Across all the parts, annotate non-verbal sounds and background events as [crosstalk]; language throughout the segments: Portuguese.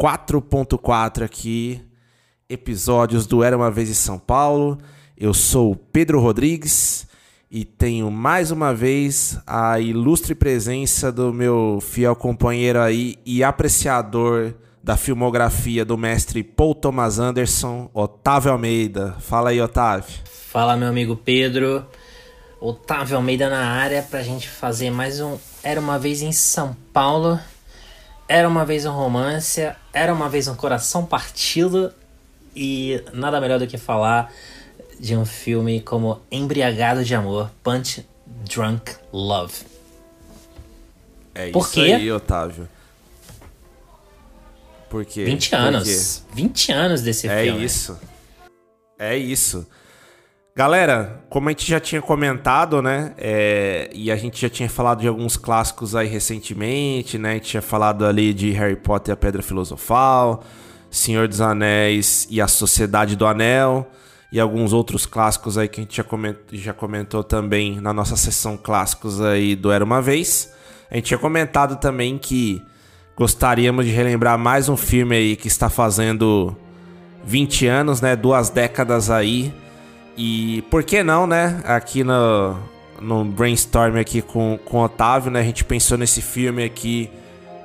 4.4 aqui, episódios do Era uma Vez em São Paulo. Eu sou Pedro Rodrigues e tenho mais uma vez a ilustre presença do meu fiel companheiro aí e apreciador da filmografia do mestre Paul Thomas Anderson, Otávio Almeida. Fala aí, Otávio. Fala, meu amigo Pedro. Otávio Almeida na área pra gente fazer mais um Era uma vez em São Paulo. Era uma vez um romance, era uma vez um coração partido e nada melhor do que falar de um filme como Embriagado de Amor, Punch Drunk Love. É Por isso quê? aí, Otávio. Por quê? 20 Por anos. 20 anos desse quê? É filme. isso. É isso. Galera, como a gente já tinha comentado, né? é, e a gente já tinha falado de alguns clássicos aí recentemente, né? A gente tinha falado ali de Harry Potter e a Pedra Filosofal, Senhor dos Anéis e a Sociedade do Anel, e alguns outros clássicos aí que a gente já já comentou também na nossa sessão clássicos aí do Era Uma Vez. A gente tinha comentado também que gostaríamos de relembrar mais um filme aí que está fazendo 20 anos, né? Duas décadas aí. E por que não, né? Aqui no, no brainstorm aqui com, com o Otávio, né? A gente pensou nesse filme aqui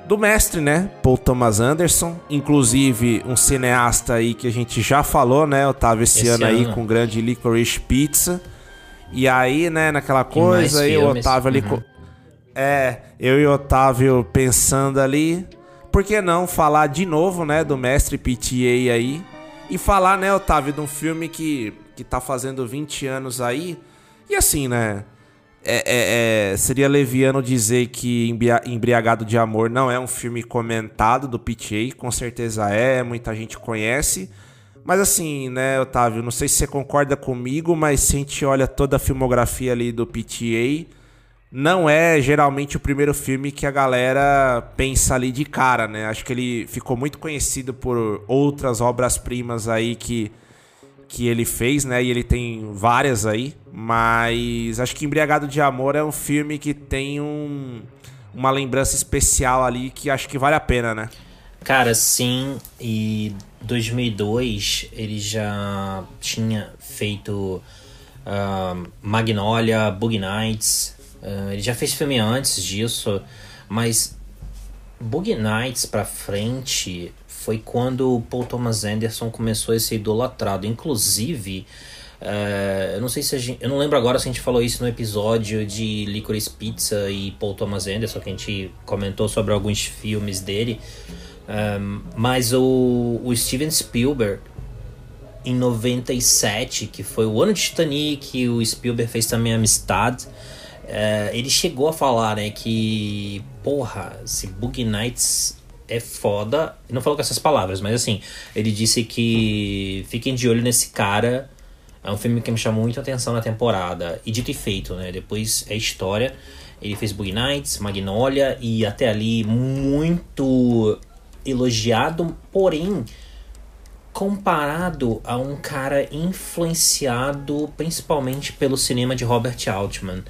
do mestre, né? Paul Thomas Anderson. Inclusive, um cineasta aí que a gente já falou, né, Otávio, esse, Esse ano aí ano. com o grande Licorice Pizza. E aí, né, naquela coisa, aí o. Otávio ali. Uhum. É, eu e o Otávio pensando ali. Por que não falar de novo, né, do mestre PTA aí? E falar, né, Otávio, de um filme que, que tá fazendo 20 anos aí. E assim, né? é- é- é, seria leviano dizer que Embria- Embriagado de Amor não é um filme comentado do PTA. Com certeza é, muita gente conhece. Mas assim, né, Otávio, não sei se você concorda comigo, mas se a gente olha toda a filmografia ali do PTA, não é geralmente o primeiro filme que a galera pensa ali de cara, né? Acho que ele ficou muito conhecido por outras obras-primas aí que, que ele fez, né? E ele tem várias aí, mas acho que Embriagado de Amor é um filme que tem um, uma lembrança especial ali que acho que vale a pena, né? Cara, sim, e 2002 ele já tinha feito ah, Magnolia, Boogie Nights. ah, ele já fez filme antes disso, mas Boogie Nights pra frente foi quando o Paul Thomas Anderson começou a ser idolatrado. Inclusive, eh, eu não sei se gente. Eu não lembro agora se a gente falou isso no episódio de Licorice Pizza e Paul Thomas Anderson, que a gente comentou sobre alguns filmes dele. Um, mas o, o Steven Spielberg, em 97, que foi o ano de Titanic, o Spielberg fez também Amistad. eh, ele chegou a falar, né, que, porra, se Boogie Nights é foda. Não falou com essas palavras, mas assim, ele disse que fiquem de olho nesse cara. É um filme que me chamou muito a atenção na temporada. E dito e feito, né? Depois é história. Ele fez Boogie Nights, Magnolia e até ali muito elogiado, porém comparado a um cara influenciado principalmente pelo cinema de Robert Altman.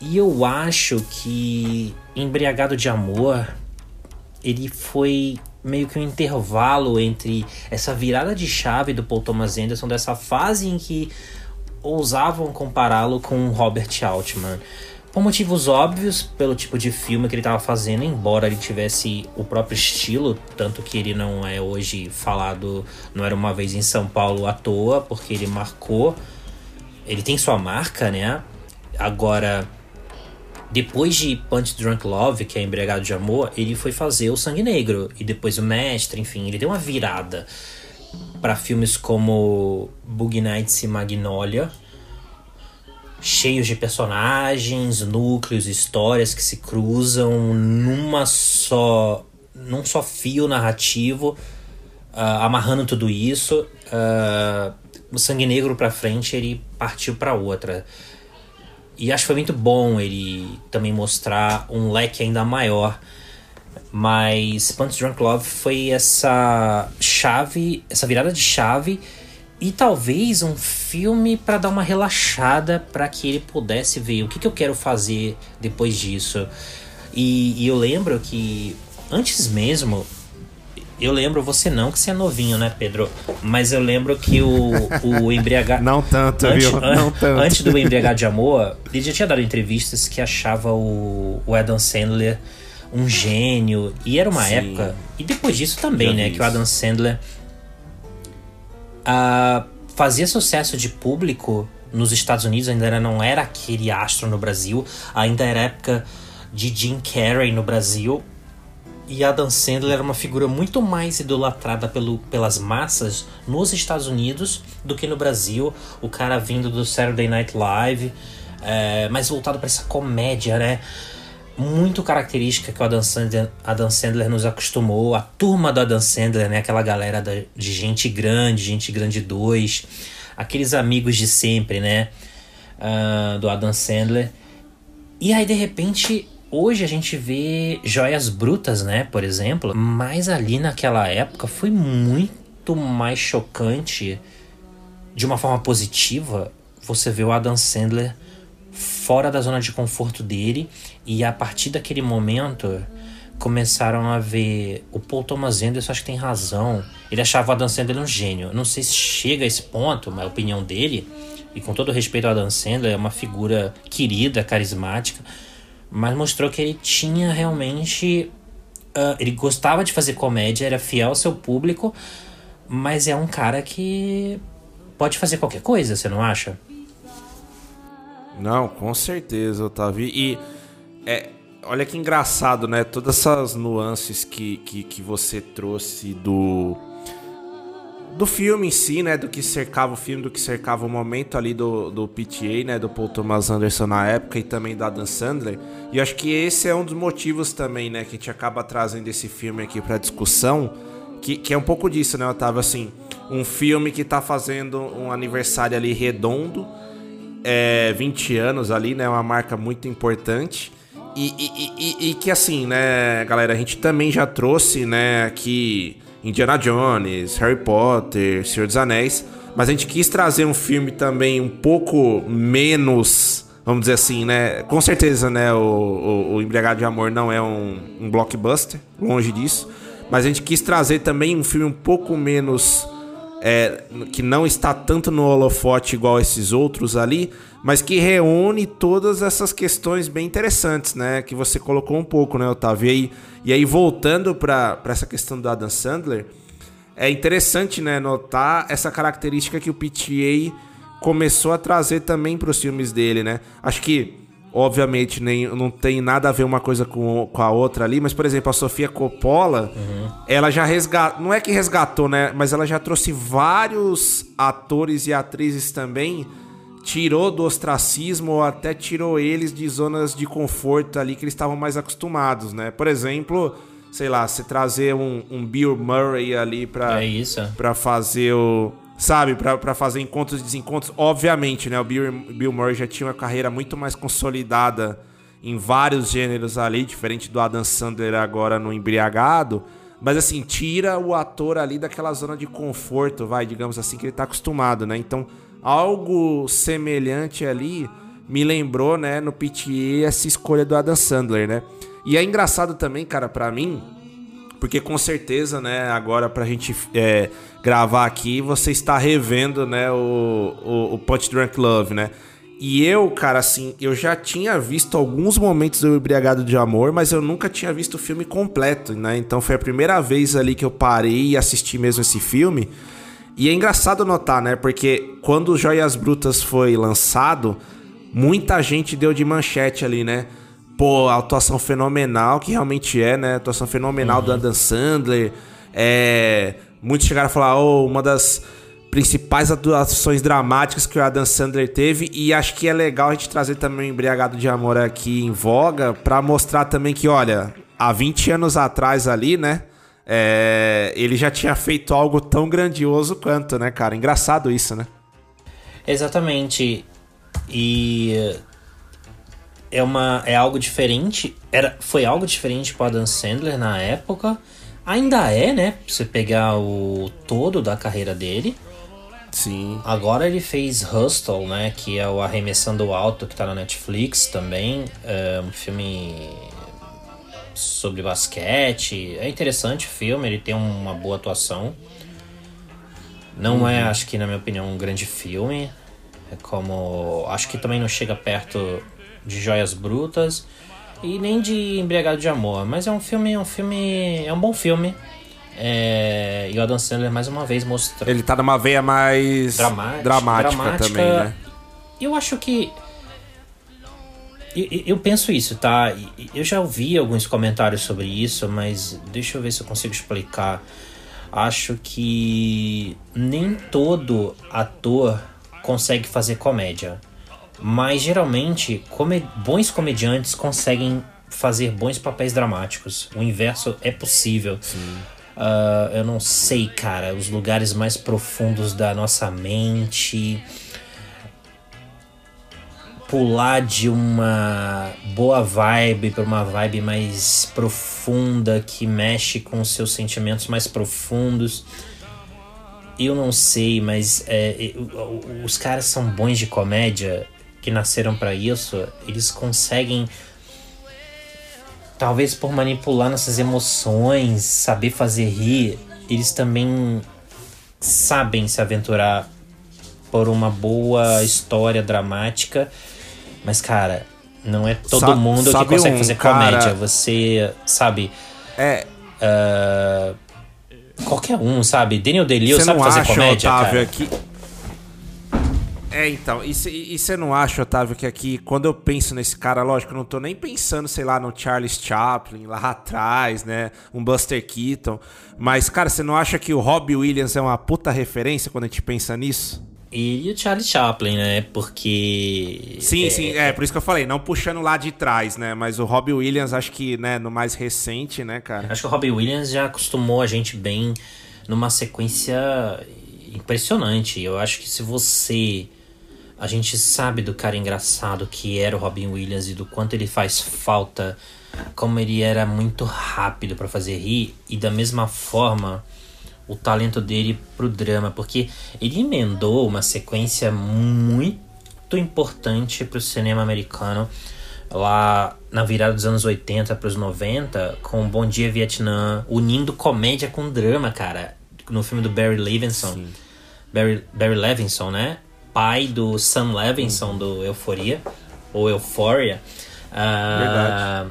E eu acho que Embriagado de Amor ele foi meio que um intervalo entre essa virada de chave do Paul Thomas Anderson, dessa fase em que ousavam compará-lo com Robert Altman. Por motivos óbvios, pelo tipo de filme que ele estava fazendo, embora ele tivesse o próprio estilo, tanto que ele não é hoje falado, não era uma vez em São Paulo à toa, porque ele marcou ele tem sua marca, né? Agora, depois de Punch Drunk Love, que é Embriagado de Amor, ele foi fazer o Sangue Negro e depois o Mestre, enfim, ele deu uma virada para filmes como Boogie Nights e Magnolia, cheios de personagens, núcleos, histórias que se cruzam numa só num só fio narrativo, uh, amarrando tudo isso. Uh, o Sangue Negro para frente ele partiu para outra. E acho que foi muito bom ele também mostrar um leque ainda maior. Mas Punch Drunk Love foi essa chave, essa virada de chave e talvez um filme para dar uma relaxada para que ele pudesse ver o que, que eu quero fazer depois disso. E, e, eu lembro que antes mesmo, eu lembro você não que você é novinho, né, Pedro? Mas eu lembro que o, o [laughs] embriagado. não tanto, antes, viu? Não tanto. Antes do [laughs] embriagado de amor, ele já tinha dado entrevistas que achava o, o Adam Sandler um gênio. E era uma Sim. época. E depois disso também, né? Que o Adam Sandler uh, fazia sucesso de público nos Estados Unidos, ainda não era aquele astro no Brasil, ainda era época de Jim Carrey no Brasil. E Adam Sandler era uma figura muito mais idolatrada pelo, pelas massas nos Estados Unidos do que no Brasil. O cara vindo do Saturday Night Live, é, mais voltado para essa comédia, né? muito característica que o Adam Sandler, Adam Sandler nos acostumou. A turma do Adam Sandler, né? Aquela galera da, de gente grande, gente grande 2, aqueles amigos de sempre, né? Uh, do Adam Sandler. E aí, de repente, hoje a gente vê joias brutas, né? Por exemplo. Mas ali naquela época foi muito mais chocante, de uma forma positiva, você vê o Adam Sandler fora da zona de conforto dele e a partir daquele momento começaram a ver o Paul Thomas Anderson acho que tem razão ele achava o Adam Sandler um gênio não sei se chega a esse ponto mas a opinião dele e com todo respeito ao Adam Sandler é uma figura querida carismática mas mostrou que ele tinha realmente uh, ele gostava de fazer comédia era fiel ao seu público mas é um cara que pode fazer qualquer coisa você não acha não, com certeza, Otávio. E é, olha que engraçado, né? Todas essas nuances que, que, que você trouxe do do filme em si, né, do que cercava o filme, do que cercava o momento ali do, do PTA, né, do Paul Thomas Anderson na época e também da Dan Sandler. E acho que esse é um dos motivos também, né, que a gente acaba trazendo esse filme aqui para discussão, que, que é um pouco disso, né, Otávio, assim, um filme que tá fazendo um aniversário ali redondo, é, 20 anos ali, né? Uma marca muito importante. E, e, e, e, que assim, né, galera, a gente também já trouxe, né, aqui Indiana Jones, Harry Potter, Senhor dos Anéis, mas a gente quis trazer um filme também um pouco menos, vamos dizer assim, né, com certeza, né, o, o, o Embriagado de Amor não é um, um blockbuster, longe disso, mas a gente quis trazer também um filme um pouco menos é, que não está tanto no holofote igual esses outros ali, mas que reúne todas essas questões bem interessantes, né? Que você colocou um pouco, né, Otávio? E aí, e aí voltando para essa questão do Adam Sandler, é interessante, né, notar essa característica que o PTA começou a trazer também para os filmes dele, né? Acho que obviamente nem, não tem nada a ver uma coisa com, com a outra ali, mas por exemplo, a Sofia Coppola, uhum. ela já resgatou, não é que resgatou, né, mas ela já trouxe vários atores e atrizes também, tirou do ostracismo ou até tirou eles de zonas de conforto ali que eles estavam mais acostumados, né? Por exemplo, sei lá, você trazer um, um Bill Murray ali para é isso. para fazer o sabe, para fazer encontros e desencontros. Obviamente, né, o Bill, Bill Murray já tinha uma carreira muito mais consolidada em vários gêneros ali, diferente do Adam Sandler agora no Embriagado. Mas assim, tira o ator ali daquela zona de conforto, vai, digamos assim, que ele tá acostumado, né? Então, algo semelhante ali me lembrou, né, no PTA essa escolha do Adam Sandler, né? E é engraçado também, cara, para mim, porque com certeza, né, agora pra gente é, gravar aqui, você está revendo, né, o, o, o Punch Drunk Love, né? E eu, cara, assim, eu já tinha visto alguns momentos do Embriagado de Amor, mas eu nunca tinha visto o filme completo, né? Então foi a primeira vez ali que eu parei e assisti mesmo esse filme. E é engraçado notar, né? Porque quando Joias Brutas foi lançado, muita gente deu de manchete ali, né? Pô, a atuação fenomenal, que realmente é, né? A atuação fenomenal do Adam Sandler. É, muitos chegaram a falar, oh, uma das principais atuações dramáticas que o Adam Sandler teve e acho que é legal a gente trazer também o Embriagado de Amor aqui em voga para mostrar também que, olha, há 20 anos atrás ali, né, é, ele já tinha feito algo tão grandioso quanto, né, cara? Engraçado isso, né? Exatamente. E é uma é algo diferente. Era foi algo diferente para Adam Sandler na época. Ainda é, né? Você pegar o todo da carreira dele. Sim. Agora ele fez Hustle, né? Que é o Arremessando Alto, que tá na Netflix também. É um filme sobre basquete. É interessante o filme, ele tem uma boa atuação. Não uhum. é, acho que na minha opinião, um grande filme. É como. Acho que também não chega perto de Joias Brutas e nem de Embriagado de Amor. Mas é um filme, é um filme. É um bom filme. É, e o Adam Sandler mais uma vez mostrou. Ele tá numa veia mais dramática, dramática, dramática também, né? Eu acho que. Eu, eu penso isso, tá? Eu já ouvi alguns comentários sobre isso, mas deixa eu ver se eu consigo explicar. Acho que nem todo ator consegue fazer comédia. Mas geralmente, come bons comediantes conseguem fazer bons papéis dramáticos. O inverso é possível. Uh, eu não sei, cara, os lugares mais profundos da nossa mente. Pular de uma boa vibe para uma vibe mais profunda que mexe com seus sentimentos mais profundos. Eu não sei, mas é, os caras são bons de comédia que nasceram para isso. Eles conseguem talvez por manipular nossas emoções, saber fazer rir, eles também sabem se aventurar por uma boa história dramática. Mas, cara, não é todo Sa mundo que consegue um fazer cara... comédia. Você, sabe. É. Uh, qualquer um, sabe? Daniel Day-Lewis sabe fazer comédia, Otávio, cara. Que é, então, e você não acha, Otávio, que aqui, quando eu penso nesse cara, lógico, eu não tô nem pensando, sei lá, no Charles Chaplin, lá [laughs] atrás, né? Um Buster Keaton. Mas, cara, você não acha que o Robbie Williams é uma puta referência quando a gente pensa nisso? E o Charlie Chaplin, né? Porque. Sim, é, sim, é por isso que eu falei, não puxando lá de trás, né? Mas o Robbie Williams, acho que, né, no mais recente, né, cara? Acho que o Robbie Williams já acostumou a gente bem numa sequência impressionante. Eu acho que se você a gente sabe do cara engraçado que era o Robin Williams e do quanto ele faz falta, como ele era muito rápido para fazer rir e da mesma forma o talento dele pro drama, porque ele emendou uma sequência muito importante pro cinema americano lá na virada dos anos 80 para os 90 com Bom Dia Vietnã, unindo comédia com drama, cara, no filme do Barry Levinson. Barry, Barry Levinson, né? Pai do Sam Levinson do Euforia, ou Euphoria. Uh, Verdade.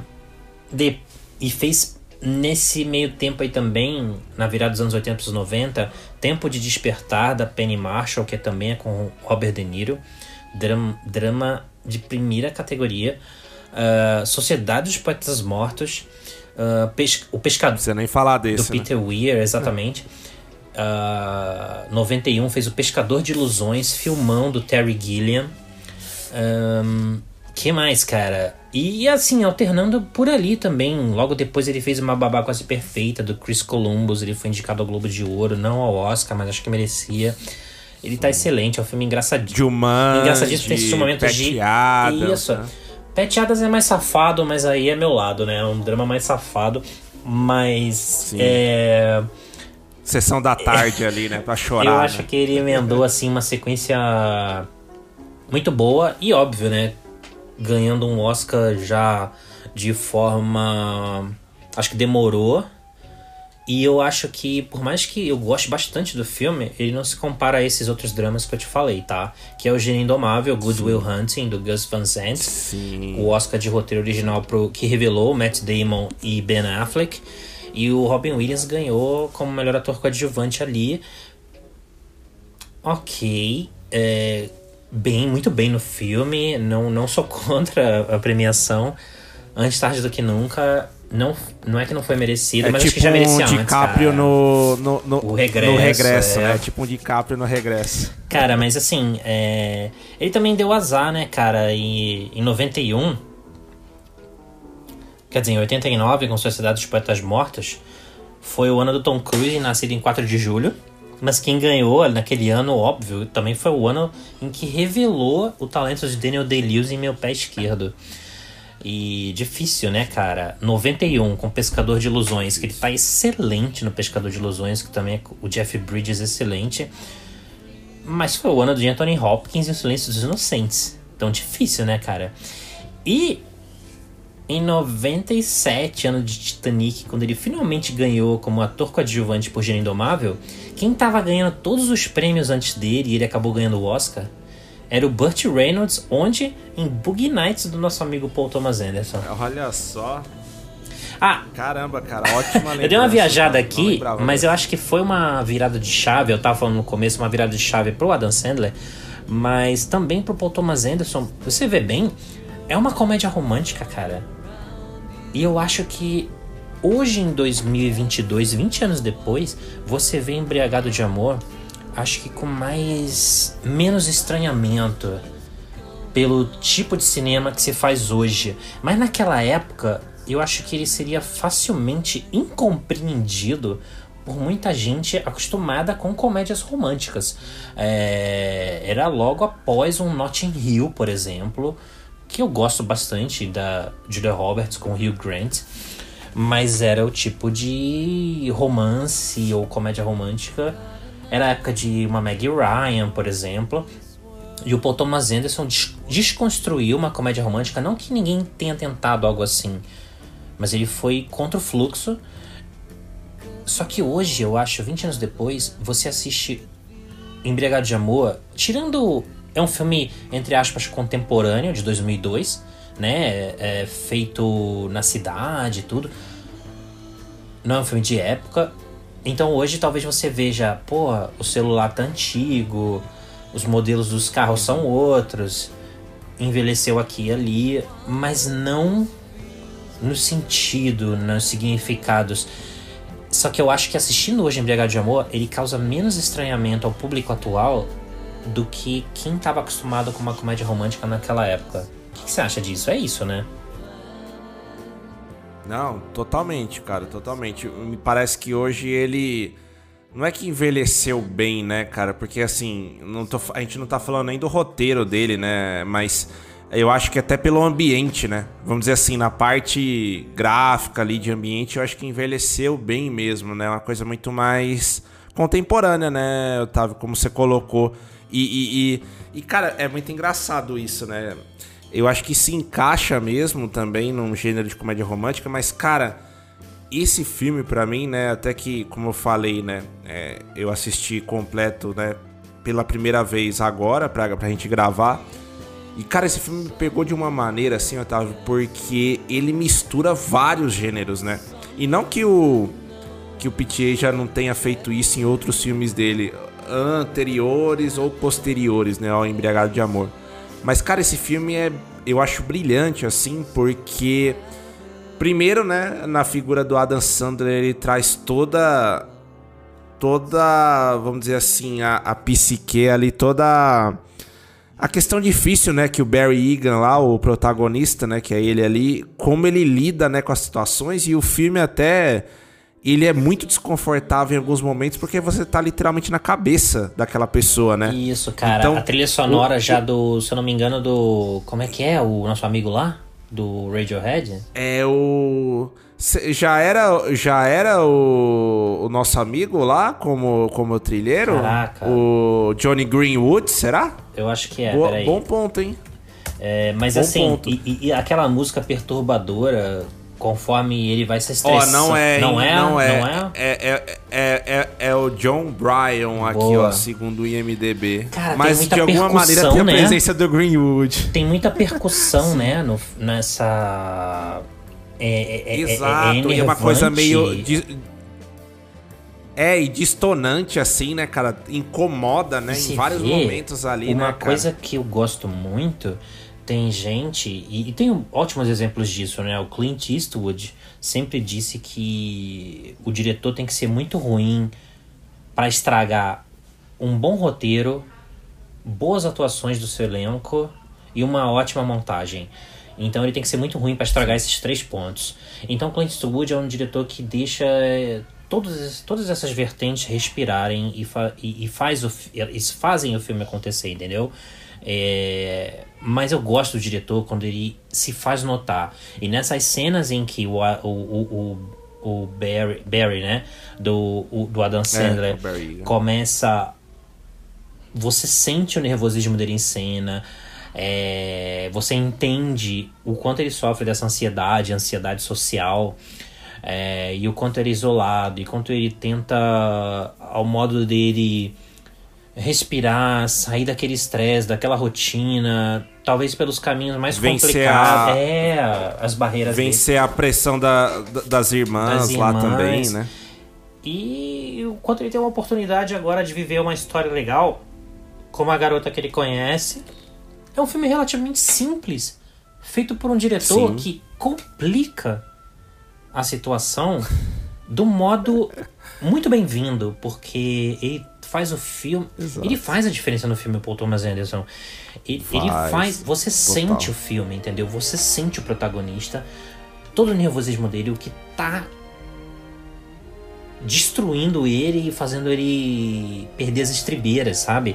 De, e fez nesse meio tempo aí também, na virada dos anos 80 para os 90, Tempo de Despertar da Penny Marshall, que também é com Robert De Niro. Drama, drama de primeira categoria. Uh, Sociedade dos Poetas Mortos. Uh, pes o Pescador. Você nem falar desse. Do Peter né? Weir, exatamente. É uh, ah, 91 fez O Pescador de Ilusões, filmão do Terry Gilliam. Um, que mais, cara? E assim, alternando por ali também. Logo depois ele fez uma babá quase perfeita do Chris Columbus. Ele foi indicado ao Globo de Ouro, não ao Oscar, mas acho que merecia. Ele tá excelente, é um filme engraçadinho. Jumanji, engraçadíssimo, tem esses momentos de. Isso. Né? Peteadas é mais safado, mas aí é meu lado, né? É um drama mais safado. Mas. Sim. É Sessão da tarde ali, né? Pra chorar. Eu acho né? que ele emendou, assim, uma sequência muito boa e óbvio, né? Ganhando um Oscar já de forma. Acho que demorou. E eu acho que, por mais que eu goste bastante do filme, ele não se compara a esses outros dramas que eu te falei, tá? Que é o Gênio Indomável, Good Will Hunting, do Gus Van Sant. Sim. O Oscar de roteiro original pro, que revelou Matt Damon e Ben Affleck. E o Robin Williams ganhou como melhor ator coadjuvante ali ok. É, bem, muito bem no filme. Não, não sou [laughs] contra a premiação. Antes tarde do que nunca. Não, não é que não foi merecido, É mas tipo acho que já merecia um antes, DiCaprio cara. no, no, no, O regresso, no regresso, é. né? Tipo um DiCaprio no regresso. Cara, mas assim, é... ele também deu azar, né, cara? E em 91, quer dizer, em 89, com Sociedade dos Poetas Mortos, foi o ano do Tom Cruise, nascido em 4 de julho. Mas quem ganhou naquele ano, óbvio, também foi o ano em que revelou o talento de Daniel Day-Lewis em Meu Pé Esquerdo. E difícil, né, cara? 91 com Pescador de Ilusões, que ele tá excelente no Pescador de Ilusões, que também é o Jeff Bridges excelente. Mas foi o ano de Anthony Hopkins e o Silêncio dos Inocentes. Então difícil, né, cara? E em 97, ano de Titanic, quando ele finalmente ganhou como ator coadjuvante por Gênio Indomável, quem tava ganhando todos os prêmios antes dele e ele acabou ganhando o Oscar era o Burt Reynolds, onde? Em Boogie Nights do nosso amigo Paul Thomas Anderson. Olha só. Ah, Caramba, cara, ótima [laughs] eu dei uma lembrança, viajada não- aqui, mas eu acho que foi uma virada de chave. Eu tava falando no começo, uma virada de chave pro Adam Sandler, mas também pro Paul Thomas Anderson. Você vê bem, é uma comédia romântica, cara. E eu acho que hoje em 2022, 20 anos depois, você vê Embriagado de Amor, acho que com mais menos estranhamento pelo tipo de cinema que se faz hoje. Mas naquela época, eu acho que ele seria facilmente incompreendido por muita gente acostumada com comédias românticas. É, era logo após um Notting Hill, por exemplo, que eu gosto bastante da Julia Roberts com Hugh Grant. Mas era o tipo de romance ou comédia romântica. Era a época de uma Maggie Ryan, por exemplo. E o Paul Thomas Anderson des- desconstruiu uma comédia romântica, não que ninguém tenha tentado algo assim, mas ele foi contra o fluxo. Só que hoje, eu acho, 20 anos depois, você assiste Embriagado de Amor, tirando. É um filme, entre aspas, contemporâneo, de 2002, né? É feito na cidade e tudo. Não é um filme de época. Então hoje talvez você veja, pô, o celular tá antigo, os modelos dos carros são outros, envelheceu aqui e ali, mas não no sentido, nos significados. Só que eu acho que assistindo hoje Embriagado de Amor, ele causa menos estranhamento ao público atual do que quem estava acostumado com uma comédia romântica naquela época. O que, você acha disso? É isso, né? Não, totalmente, cara, totalmente. Me parece que hoje ele. Não é que envelheceu bem, né, cara? Porque assim, tô, a gente não tá falando nem do roteiro dele, né? Mas eu acho que até pelo ambiente, né? Vamos dizer assim, na parte gráfica ali de ambiente, eu acho que envelheceu bem mesmo, né? Uma coisa muito mais contemporânea, né, Otávio? Como você colocou. E, e, e, e, cara, é muito engraçado isso, né? Eu acho que se encaixa mesmo também num gênero de comédia romântica, mas, cara, esse filme pra mim, né, até que, como eu falei, né, é, eu assisti completo, né, pela primeira vez agora, pra, pra gente gravar. E, cara, esse filme me pegou de uma maneira, assim, Otávio, porque ele mistura vários gêneros, né? E não que o que o PTA já não tenha feito isso em outros filmes dele, anteriores ou posteriores, né, ao Embriagado de Amor. Mas, cara, esse filme é, eu acho brilhante, assim, porque, primeiro, né, na figura do Adam Sandler, ele traz toda, toda, vamos dizer assim, a, a psique ali, toda a questão difícil, né, que o Barry Egan lá, o protagonista, né, que é ele ali, como ele lida, né, com as situações e o filme até ele é muito desconfortável em alguns momentos porque você tá literalmente na cabeça daquela pessoa, né? Isso, cara. Então, a trilha sonora o- já do, se eu não me engano, do. Como é que é? O nosso amigo lá? Do Radiohead? É o já era já era o, o nosso amigo lá como como trilheiro, Caraca. o Johnny Greenwood, será? Eu acho que é, Boa- bom ponto, hein? É, mas bom assim, e- e aquela música perturbadora, conforme ele vai se estressando. não é, Não é? não é, Não é? é, é, é, é, é o John Bryan aqui, Boa. ó, segundo o IMDb. Cara, Mas de alguma maneira tem a né? presença do Greenwood. Tem muita percussão, né? No, nessa. É, Exato, é uma coisa meio. de- É, e distonante assim, né, cara? Incomoda, né? Em vários momentos ali, Uma né, cara? coisa que eu gosto muito, tem gente, e, e tem ótimos exemplos disso, né? O Clint Eastwood sempre disse que o diretor tem que ser muito ruim para estragar um bom roteiro, boas atuações do seu elenco e uma ótima montagem. Então ele tem que ser muito ruim para estragar esses três pontos. Então Clint Eastwood é um diretor que deixa eh, todas, es- todas essas vertentes respirarem e, fa e, e faz o, eles fazem o filme acontecer, entendeu? É, mas eu gosto do diretor quando ele se faz notar. E nessas cenas em que o, o, o, o, o Barry, Barry, né? Do, o- do Adam Sandler o Barry, né? começa você sente o nervosismo dele em cena, é, você entende o quanto ele sofre dessa ansiedade, ansiedade social, é, e o quanto ele é isolado, e quanto ele tenta, ao modo dele, respirar, sair daquele estresse, daquela rotina, talvez pelos caminhos mais Vencer complicados. a- É, as barreiras dele. Vencer a pressão da, da- das, irmãs Das lá irmãs. também, né? E o quanto ele tem uma oportunidade agora de viver uma história legal, como a garota que ele conhece. É um filme relativamente simples, feito por um diretor Sim. que complica a situação do modo muito bem-vindo, porque ele faz o filme. Exato. Ele faz a diferença no filme Paul Thomas Anderson. Ele, ele Faz, faz. Você sente o filme, entendeu? Você sente o protagonista, todo o nervosismo dele, o que tá destruindo ele e fazendo ele perder as estribeiras, sabe?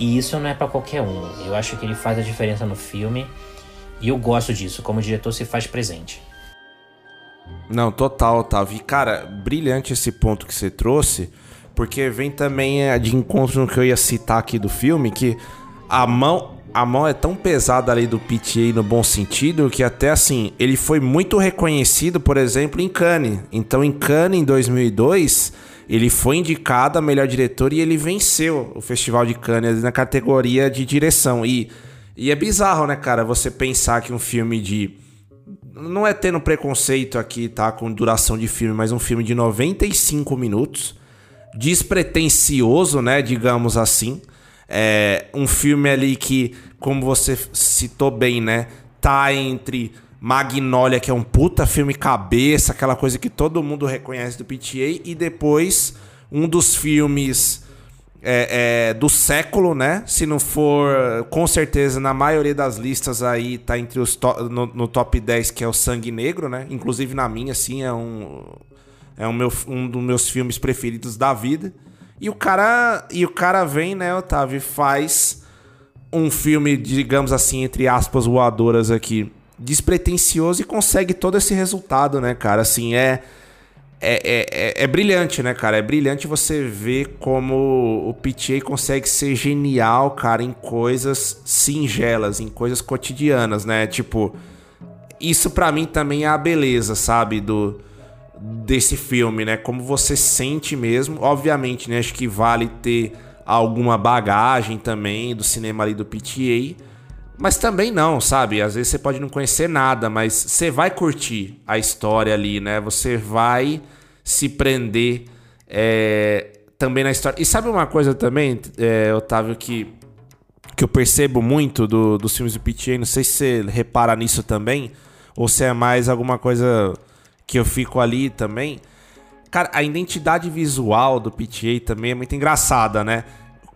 E isso não é pra qualquer um. Eu acho que ele faz a diferença no filme e eu gosto disso, como o diretor se faz presente. Não, total, Otávio. E, cara, brilhante esse ponto que você trouxe, porque vem também é, de encontro no que eu ia citar aqui do filme, que a mão, a mão é tão pesada ali do PTA no bom sentido, que até assim, ele foi muito reconhecido, por exemplo, em Cannes. Então, em Cannes, em 2002, ele foi indicado a melhor diretor e ele venceu o Festival de Cannes na categoria de direção. E, e é bizarro, né, cara, você pensar que um filme de não é tendo preconceito aqui, tá? Com duração de filme, mas um filme de 95 minutos. Despretensioso, né? Digamos assim. É um filme ali que, como você citou bem, né? Tá entre Magnolia, que é um puta filme cabeça, aquela coisa que todo mundo reconhece do PTA, e depois um dos filmes é, é, do século, né? Se não for, com certeza, na maioria das listas aí, tá entre os to no, no top 10, que é o Sangue Negro, né? Inclusive na minha, assim, é um. É um, meu, um dos meus filmes preferidos da vida. E o cara. E o cara vem, né, Otávio, faz um filme, digamos assim, entre aspas, voadoras aqui, despretensioso e consegue todo esse resultado, né, cara? Assim, é. É, é, é, é brilhante, né, cara? É brilhante você ver como o PTA consegue ser genial, cara, em coisas singelas, em coisas cotidianas, né? Tipo, isso pra mim também é a beleza, sabe? Do desse filme, né? Como você sente mesmo. Obviamente, né? Acho que vale ter alguma bagagem também do cinema ali do PTA. Mas também não, sabe? Às vezes você pode não conhecer nada, mas você vai curtir a história ali, né? Você vai se prender é, também na história. E sabe uma coisa também, é, Otávio, que, que eu percebo muito do, dos filmes do PTA? Não sei se você repara nisso também, ou se é mais alguma coisa que eu fico ali também. Cara, a identidade visual do PTA também é muito engraçada, né?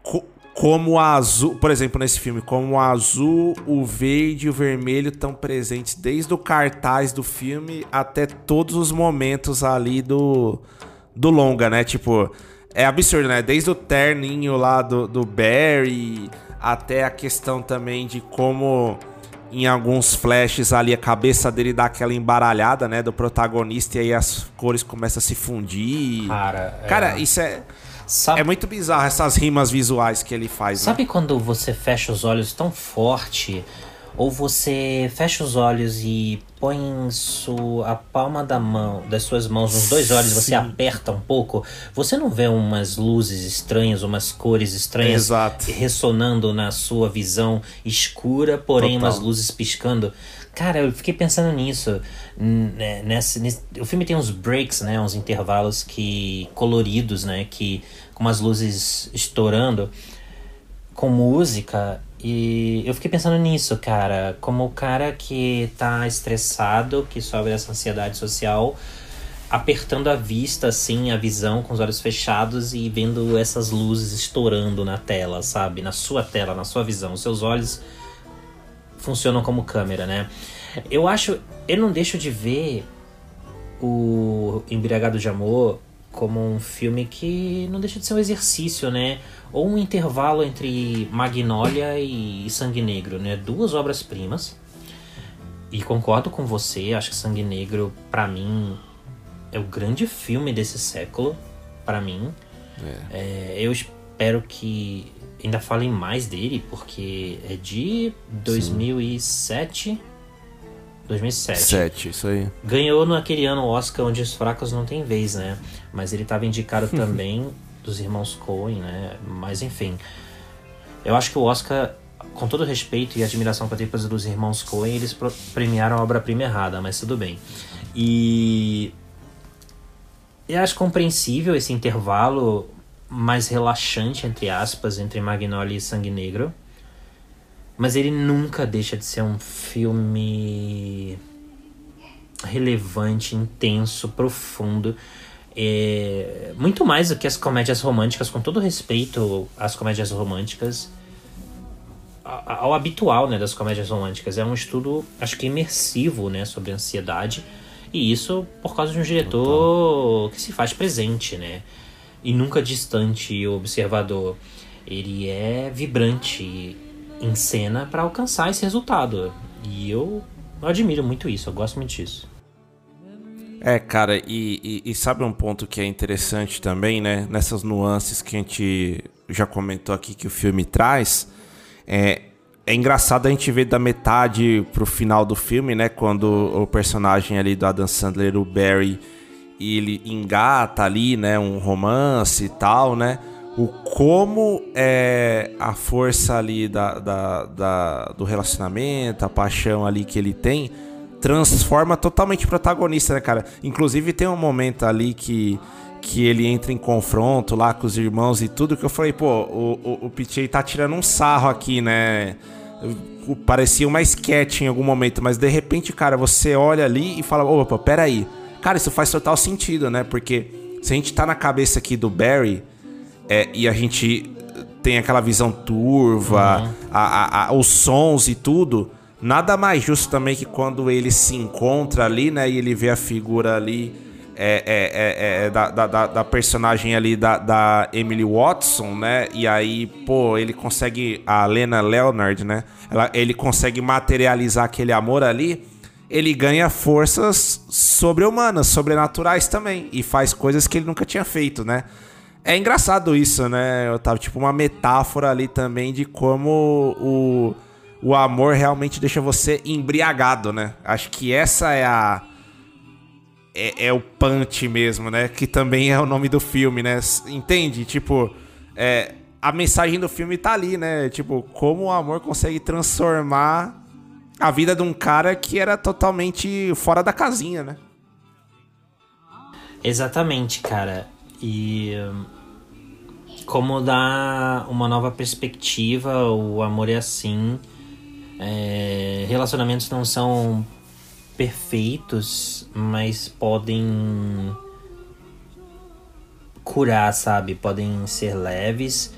Co- como a azul, por exemplo, nesse filme, como o azul, o verde e o vermelho estão presentes desde o cartaz do filme até todos os momentos ali do, do longa, né? Tipo, é absurdo, né? Desde o terninho lá do, do Barry até a questão também de como em alguns flashes ali a cabeça dele dá aquela embaralhada, né? Do protagonista e aí as cores começam a se fundir. Cara, é- Cara, isso é. Sabe, É muito bizarro essas rimas visuais que ele faz, né? sabe quando você fecha os olhos tão forte ou você fecha os olhos e põe sua, a palma da mão, das suas mãos nos dois olhos, você aperta um pouco, você não vê umas luzes estranhas, umas cores estranhas Exato. ressonando na sua visão escura, porém Total. umas luzes piscando. Cara, eu fiquei pensando nisso. Né, Nesse, nesse- o filme tem uns breaks, né? Uns intervalos que coloridos, né? Que com umas luzes estourando com música e eu fiquei pensando nisso, cara, como o cara que tá estressado, que sofre dessa ansiedade social, apertando a vista, assim, a visão com os olhos fechados e vendo essas luzes estourando na tela, sabe? Na sua tela, na sua visão. Os seus olhos funcionam como câmera, né? Eu acho. Eu não deixo de ver o Embriagado de Amor como um filme que não deixa de ser um exercício, né? Ou um intervalo entre Magnolia e Sangue Negro, né? Duas obras-primas. E concordo com você, acho que Sangue Negro, pra mim, é o grande filme desse século, pra mim. É, eu espero que ainda falem mais dele, porque é de 2007. 2007. Sete, isso aí. Ganhou naquele ano o Oscar onde os fracos não têm vez, né? Mas ele estava indicado [laughs] também dos irmãos Coen, né? Mas enfim. Eu acho que o Oscar, com todo respeito e admiração para a dos irmãos Coen, eles premiaram a obra-prima errada, mas tudo bem. E. Eu acho compreensível esse intervalo mais relaxante, entre aspas, entre Magnolia e Sangue Negro. Mas ele nunca deixa de ser um filme relevante, intenso, profundo. É, muito mais do que as comédias românticas, com todo respeito às comédias românticas, ao habitual né, das comédias românticas. É um estudo, acho que imersivo né, sobre ansiedade. E isso por causa de um diretor que se faz presente, né? E nunca distante e observador. Ele é vibrante em cena para alcançar esse resultado. E eu, eu admiro muito isso, eu gosto muito disso. É, cara, e, e- e sabe um ponto que é interessante também, né? Nessas nuances que a gente já comentou aqui que o filme traz. É, é engraçado a gente ver da metade pro final do filme, né? Quando o personagem ali do Adam Sandler, o Barry, ele engata ali, né? Um romance e tal, né? O como é a força ali da, da, da- do relacionamento, a paixão ali que ele tem, transforma totalmente o protagonista, né, cara? Inclusive tem um momento ali que, que ele entra em confronto lá com os irmãos e tudo, que eu falei, pô, o, o, o tá tirando um sarro aqui, né? Parecia uma sketch em algum momento, mas de repente, cara, você olha ali e fala, opa, peraí. Cara, isso faz total sentido, né? Porque se a gente tá na cabeça aqui do Barry é, e a gente tem aquela visão turva, a- a- a- os sons e tudo, nada mais justo também que quando ele se encontra ali, né? E ele vê a figura ali é, é, é, é, da, da- da- da personagem ali da, da Emily Watson, né? E aí, pô, ele consegue. A Lena Leonard, né? Ela, ele consegue materializar aquele amor ali. Ele ganha forças sobre-humanas, sobrenaturais também. E faz coisas que ele nunca tinha feito, né? É engraçado isso, né? Eu tava tipo uma metáfora ali também de como o, o amor realmente deixa você embriagado, né? Acho que essa é a. É, é o punch mesmo, né? Que também é o nome do filme, né? Entende? Tipo, é, a mensagem do filme tá ali, né? Tipo, como o amor consegue transformar a vida de um cara que era totalmente fora da casinha, né? Exatamente, cara. E hum, como dar uma nova perspectiva, o amor é assim. É, relacionamentos não são perfeitos, mas podem curar, sabe? Podem ser leves.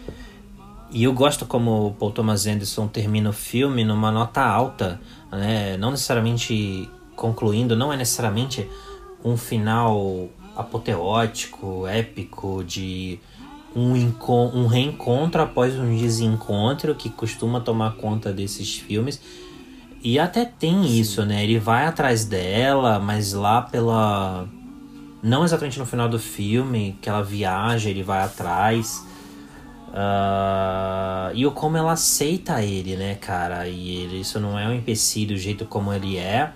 E eu gosto como o Paul Thomas Anderson termina o filme numa nota alta, né? Não necessariamente concluindo, não é necessariamente um final apoteótico, épico, de um, um reencontro após um desencontro que costuma tomar conta desses filmes. E até tem isso, né? Ele vai atrás dela, mas lá pela. Não exatamente no final do filme, que ela viaja, ele vai atrás. Uh, e o como ela aceita ele, né, cara? E ele, isso não é um empecilho, o jeito como ele é.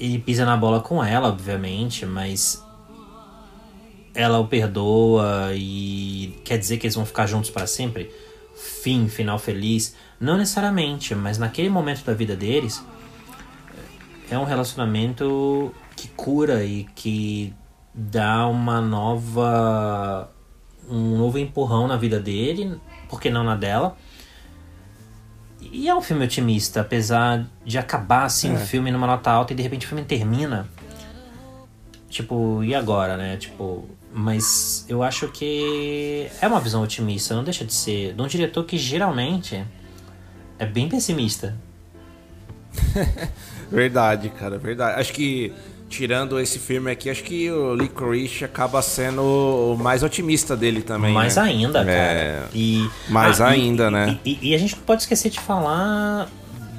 Ele pisa na bola com ela, obviamente, mas ela o perdoa e quer dizer que eles vão ficar juntos para sempre? Fim, final feliz? Não necessariamente, mas naquele momento da vida deles é um relacionamento que cura e que dá uma nova um novo empurrão na vida dele, por que não na dela? E é um filme otimista, apesar de acabar assim o é. um filme numa nota alta e de repente o filme termina. Tipo, e agora, né? Tipo, mas eu acho que é uma visão otimista, não deixa de ser. De um diretor que geralmente é bem pessimista. [laughs] verdade, cara, verdade. Acho que tirando esse filme aqui, acho que o Licorice acaba sendo o mais otimista dele também. Mais né? ainda, cara. É... E, mais ah, ainda, e, né? E, e, a gente não pode esquecer de falar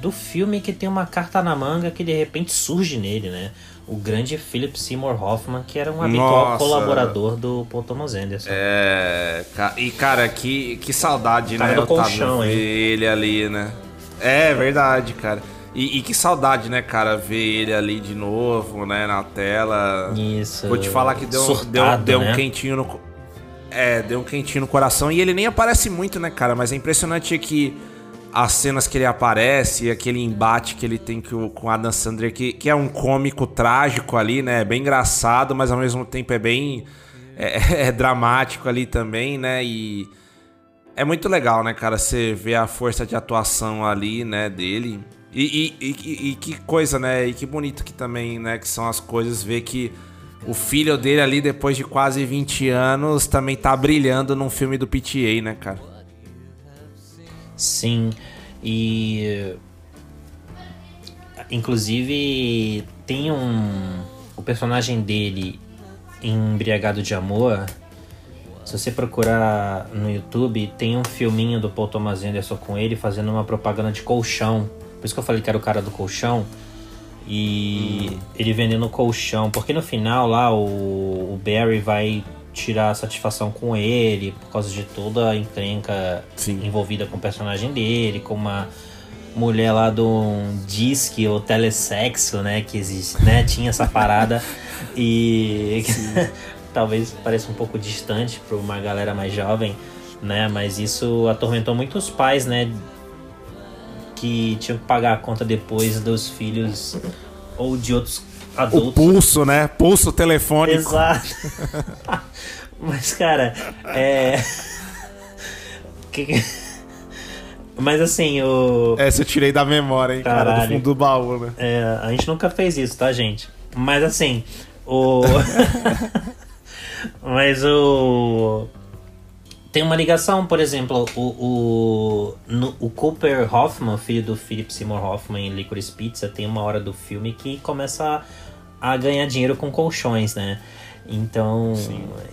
do filme que tem uma carta na manga que de repente surge nele, né? O grande Philip Seymour Hoffman, que era um habitual Nossa. colaborador do Paul Thomas Anderson. É. E, cara, que, que saudade, né? No colchão, ver ele ali, né? É verdade, cara. E, e, que saudade, né, cara, ver ele ali de novo, né, na tela. Isso. Vou te falar que deu, surtado, deu, deu né? um quentinho no. É, deu um quentinho no coração. E ele nem aparece muito, né, cara? Mas é impressionante que as cenas que ele aparece, aquele embate que ele tem com, com Adam Sandler, que, que é um cômico trágico ali, né? É bem engraçado, mas ao mesmo tempo é bem. É, [laughs] é dramático ali também, né? E. É muito legal, né, cara? Você vê a força de atuação ali, né, dele. E, e, e, e, que coisa, né? E que bonito que também, né? Que são as coisas, ver que o filho dele ali, depois de quase 20 anos, também tá brilhando num filme do PTA, né, cara? Sim. E. Inclusive, tem um. O personagem dele Embriagado de Amor. Se você procurar no YouTube, tem um filminho do Paul Thomas Anderson com ele fazendo uma propaganda de colchão por isso que eu falei que era o cara do colchão. E ele vendendo colchão. Porque no final lá o, o Barry vai tirar satisfação com ele por causa de toda a encrenca Sim. envolvida com o personagem dele, com uma mulher lá do disque ou telesexo, né, que existe, né, tinha essa parada [laughs] e [laughs] talvez pareça um pouco distante para uma galera mais jovem, né, mas isso atormentou muitos pais, né, que tinham que pagar a conta depois dos filhos ou de outros adultos. O pulso, né? Pulso telefônico. Exato. [laughs] Mas, cara, é. Mas assim, o. Essa eu tirei da memória, hein, Caralho. cara, do fundo do baú, né? É, a gente nunca fez isso, tá, gente? Mas assim, o. [laughs] Mas o tem uma ligação, por exemplo, o, o, no, o Cooper Hoffman, filho do Philip Seymour Hoffman em Licorice Pizza, tem uma hora do filme que começa a, a ganhar dinheiro com colchões, né? Então,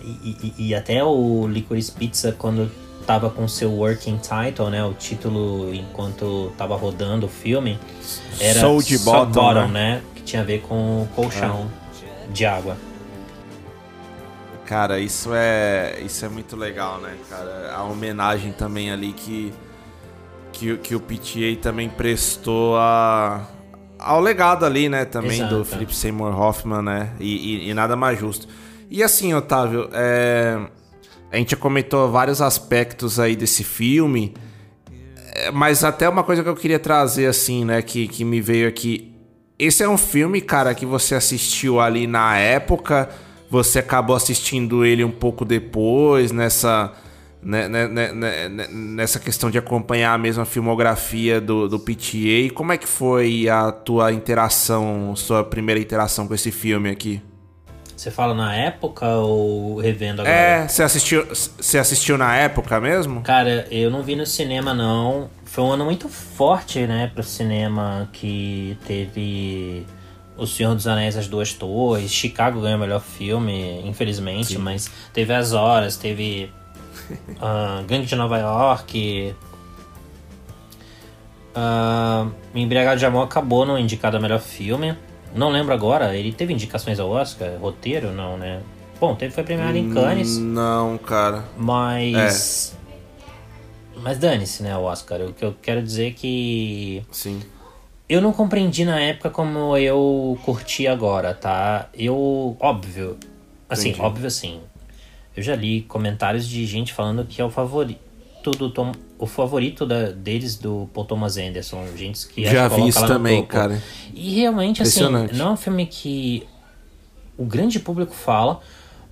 e, e, e, até o Licorice Pizza, quando tava com seu working title, né? O título enquanto tava rodando o filme, era Soul de Bottom, bottom né? né? Que tinha a ver com colchão é. de água. Cara, isso é isso é muito legal, né, cara? A homenagem também ali que que, que o PTA também prestou a, ao legado ali, né, também Exato. do Philip Seymour Hoffman, né? E, e, e, nada mais justo. E assim, Otávio, é, a gente já comentou vários aspectos aí desse filme, é, mas até uma coisa que eu queria trazer, assim, né, que, que me veio aqui. Esse é um filme, cara, que você assistiu ali na época você acabou assistindo ele um pouco depois, nessa, né, né, né, nessa questão de acompanhar a mesma filmografia do, do PTA. Como é que foi a tua interação, sua primeira interação com esse filme aqui? Você fala na época ou revendo agora? É, você assistiu, você assistiu na época mesmo? Cara, eu não vi no cinema não. Foi um ano muito forte, né, pro cinema que teve o Senhor dos Anéis, As Duas Torres, Chicago ganhou o melhor filme, infelizmente, Sim. mas teve As Horas, teve uh, Gangue de Nova York. Uh, Embriagado de Amor acabou não indicado a melhor filme. Não lembro agora, ele teve indicações ao Oscar? Roteiro? Não, né? Bom, teve foi premiado em Cannes, Não, cara. mas. Mas dane-se, né, o Oscar. O que eu quero dizer é que. Sim. Eu não compreendi na época como eu curti agora, tá? Eu. Óbvio. Assim, Entendi. óbvio assim. Eu já li comentários de gente falando que é o favorito do Tom. O favorito da, deles do Paul Thomas Anderson. Gente que Já vi isso também, topo. cara. E realmente, assim, não é um filme que o grande público fala,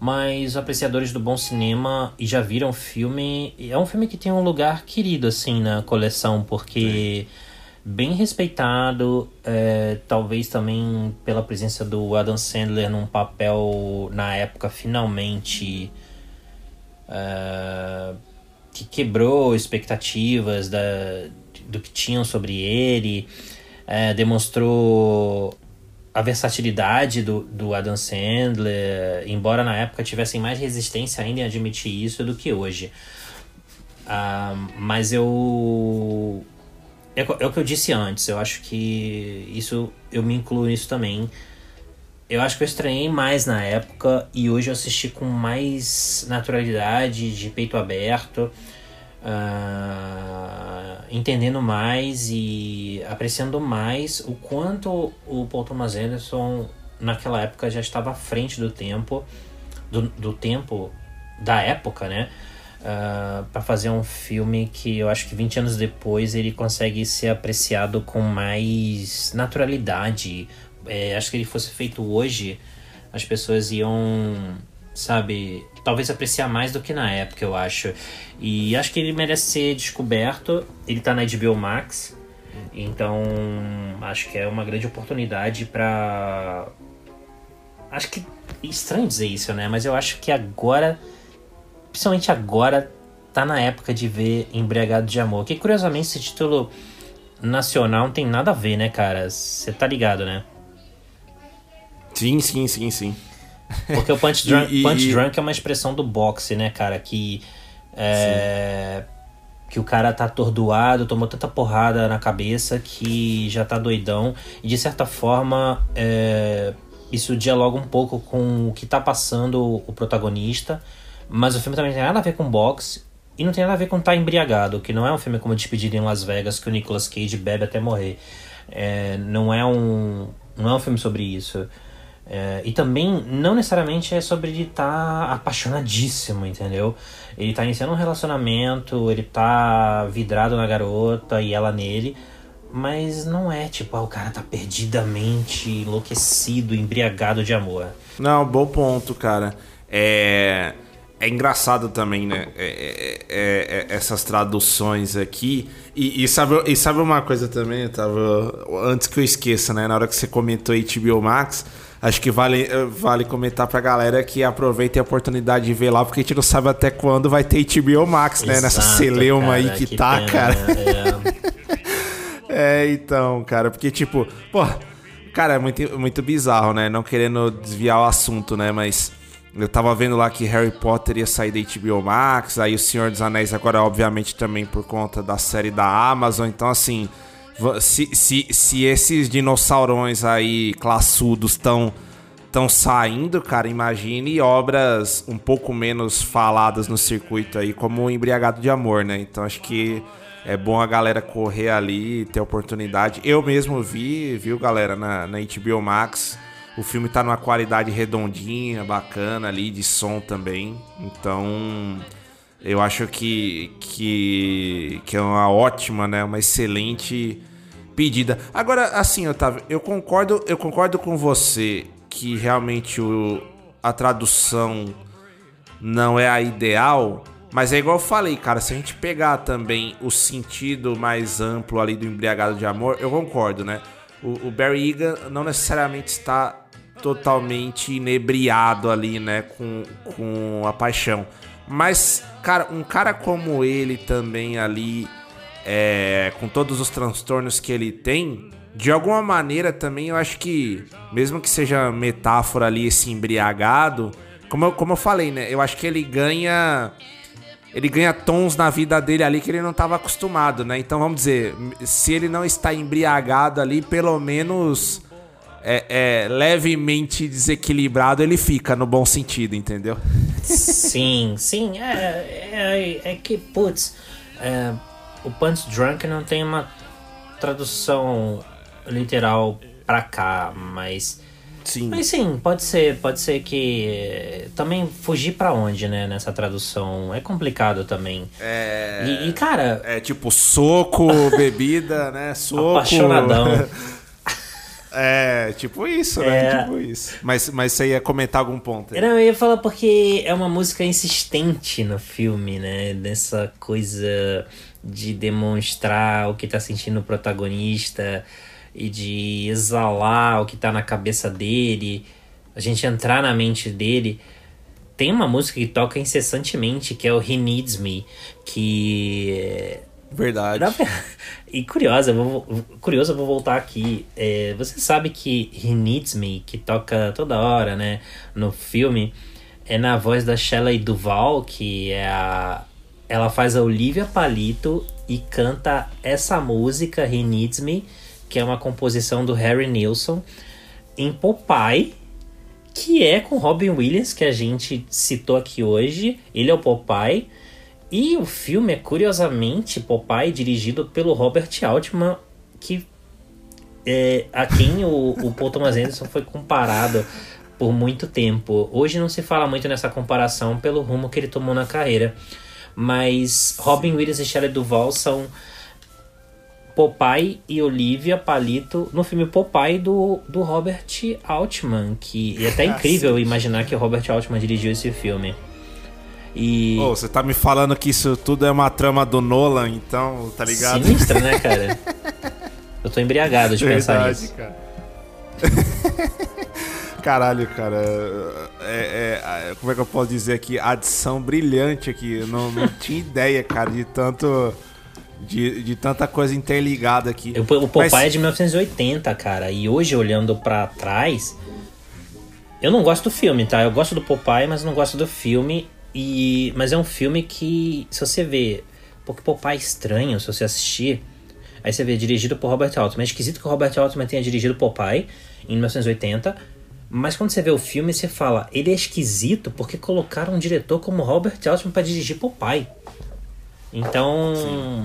mas os apreciadores do bom cinema e já viram o filme. É um filme que tem um lugar querido, assim, na coleção, porque bem respeitado, é, talvez também pela presença do Adam Sandler num papel, na época, finalmente. É, que quebrou expectativas da, do que tinham sobre ele, é, demonstrou a versatilidade do, do Adam Sandler, embora na época tivessem mais resistência ainda em admitir isso do que hoje. Ah, mas eu. É, é o que eu disse antes, eu acho que isso. Eu me incluo nisso também. Eu acho que eu estranhei mais na época e hoje eu assisti com mais naturalidade, de peito aberto, ah, entendendo mais e apreciando mais o quanto o Paul Thomas Anderson naquela época já estava à frente do tempo, do, do tempo da época, né? para fazer um filme que eu acho que 20 anos depois ele consegue ser apreciado com mais naturalidade. É, acho que ele fosse feito hoje, as pessoas iam, sabe, talvez apreciar mais do que na época, eu acho. E acho que ele merece ser descoberto. Ele tá na HBO Max, então acho que é uma grande oportunidade para Acho que é estranho dizer isso, né? Mas eu acho que agora principalmente agora, tá na época de ver Embriagado de Amor. Que curiosamente esse título nacional não tem nada a ver, né, cara? Você tá ligado, né? Sim, sim, sim, sim. [laughs] Porque o Punch Drunk, E- punch e- drunk é uma expressão do boxe, né, cara? Que. É, que o cara tá atordoado, tomou tanta porrada na cabeça que já tá doidão. E de certa forma, é, isso dialoga um pouco com o que tá passando o protagonista. Mas o filme também tem nada a ver com boxe. E não tem nada a ver com estar embriagado, que não é um filme como Despedida em Las Vegas, que o Nicolas Cage bebe até morrer. É, não, é um, não é um filme sobre isso. É, e também, não necessariamente é sobre ele estar apaixonadíssimo, entendeu? Ele tá iniciando um relacionamento, ele tá vidrado na garota e ela nele. Mas não é tipo, ah, o cara tá perdidamente enlouquecido, embriagado de amor. Não, bom ponto, cara. É, é engraçado também, né? É- é- é- é- essas traduções aqui. E, e sabe, e sabe uma coisa também? Eu tava. Antes que eu esqueça, né? Na hora que você comentou HBO Max, acho que vale, eh, vale comentar pra galera que aproveite a oportunidade de ver lá, porque a gente não sabe até quando vai ter HBO Max, né? Nessa Exato, celeuma aí cara, que, tá, pena, cara. É. [laughs] É, então, cara, porque tipo, pô, cara, é muito, muito bizarro, né? Não querendo desviar o assunto, né? Mas eu tava vendo lá que Harry Potter ia sair da HBO Max, aí o Senhor dos Anéis agora, obviamente, também por conta da série da Amazon. Então, assim, se, se, se esses dinossaurões aí classudos estão estão saindo, cara, imagine obras um pouco menos faladas no circuito aí, como o Embriagado de Amor, né? Então acho que é bom a galera correr ali, ter oportunidade. Eu mesmo vi, viu, galera, na, na HBO Max. O filme tá numa qualidade redondinha, bacana ali, de som também. Então, eu acho que, que, que é uma ótima, né? Uma excelente pedida. Agora, assim, Otávio, eu concordo, eu concordo com você que realmente o, a tradução não é a ideal, mas é igual eu falei, cara, se a gente pegar também o sentido mais amplo ali do embriagado de amor, eu concordo, né? O, o Barry Egan não necessariamente está totalmente inebriado ali, né, com, com a paixão. Mas, cara, um cara como ele também ali, é, com todos os transtornos que ele tem, de alguma maneira também eu acho que, mesmo que seja metáfora ali esse embriagado, como eu, como eu falei, né? Eu acho que ele ganha. Ele ganha tons na vida dele ali que ele não estava acostumado, né? Então vamos dizer, se ele não está embriagado ali, pelo menos é, é levemente desequilibrado, ele fica no bom sentido, entendeu? Sim, sim. É, é, é que, putz, é, o Punch Drunk não tem uma tradução literal pra cá, mas. Sim. Mas sim, pode ser, pode ser que também fugir pra onde, né, nessa tradução é complicado também. É. E, e, cara, É tipo soco, bebida, né? [laughs] Soco. apaixonadão. É, tipo isso, né? É. Tipo isso. Mas, mas você ia comentar algum ponto aí? Não, eu ia falar porque é uma música insistente no filme, né? Nessa coisa de demonstrar o que tá sentindo o protagonista e de exalar o que tá na cabeça dele, a gente entrar na mente dele. Tem uma música que toca incessantemente, que é o He Needs Me, que Verdade. na E curiosa, vou, curioso, eu vou voltar aqui. É, você sabe que He Needs Me, que toca toda hora, né, no filme, é na voz da Shelley Duval, que é a. Ela faz a Olivia Palito e canta essa música, He Needs Me, que é uma composição do Harry Nilsson, em Popeye, que é com Robin Williams, que a gente citou aqui hoje. Ele é o Popeye. E o filme é, curiosamente, Popeye, dirigido pelo Robert Altman, que é, a quem o, o Paul Thomas Anderson foi comparado por muito tempo. Hoje não se fala muito nessa comparação pelo rumo que ele tomou na carreira. Mas Robin Williams e Shelley Duvall são Popeye e Olivia Palito no filme Popeye do, do Robert Altman, que é até incrível imaginar que o Robert Altman dirigiu esse filme. E Ô, você tá me falando que isso tudo é uma trama do Nolan, então, tá ligado? sinistra, né, cara? Eu tô embriagado de pensar Verdade, nisso. cara. [laughs] Caralho, cara. É, é- como é que eu posso dizer aqui? Adição brilhante aqui. Eu não, não [laughs] tinha ideia, cara, de tanto. De, de tanta coisa interligada aqui. Eu- O Popeye Mas- é de 1980, cara. E hoje, olhando pra trás, eu não gosto do filme, tá? Eu gosto do Popeye, mas não gosto do filme. E mas é um filme que, se você vê, porque Popeye é estranho, se você assistir, aí você vê dirigido por Robert Altman. É esquisito que o Robert Altman tenha dirigido Popeye em 1980. Mas quando você vê o filme, você fala, ele é esquisito porque colocaram um diretor como Robert Altman pra dirigir Popeye. Então,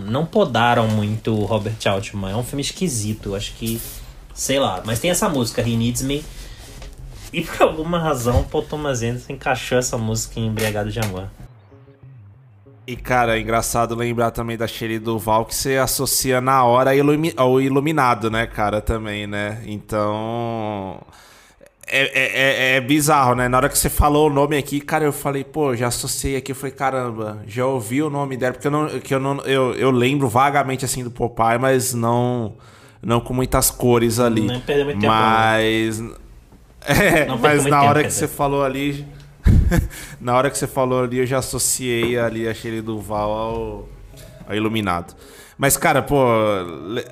não podaram muito o Robert Altman. É um filme esquisito. Acho que. Sei lá. Mas tem essa música, He Needs Me. E por alguma razão, Paul Thomas Anderson encaixou essa música em Embriagado de Amor. E, cara, é engraçado lembrar também da Shelly Duval que você associa na hora ao iluminado, né, cara, também, né? Então. É, é, é- é bizarro, né? Na hora que você falou o nome aqui, cara, eu falei, pô, já associei aqui, falei, caramba, já ouvi o nome dela, porque eu não. Que eu, não eu, eu lembro vagamente assim do Popeye, mas não. Não com muitas cores ali. Não perdeu muito tempo, mas. É, mas na hora que você falou ali. [laughs] Na hora que você falou ali, eu já associei ali a Shelley Duval ao, ao Iluminado. Mas, cara, pô, le-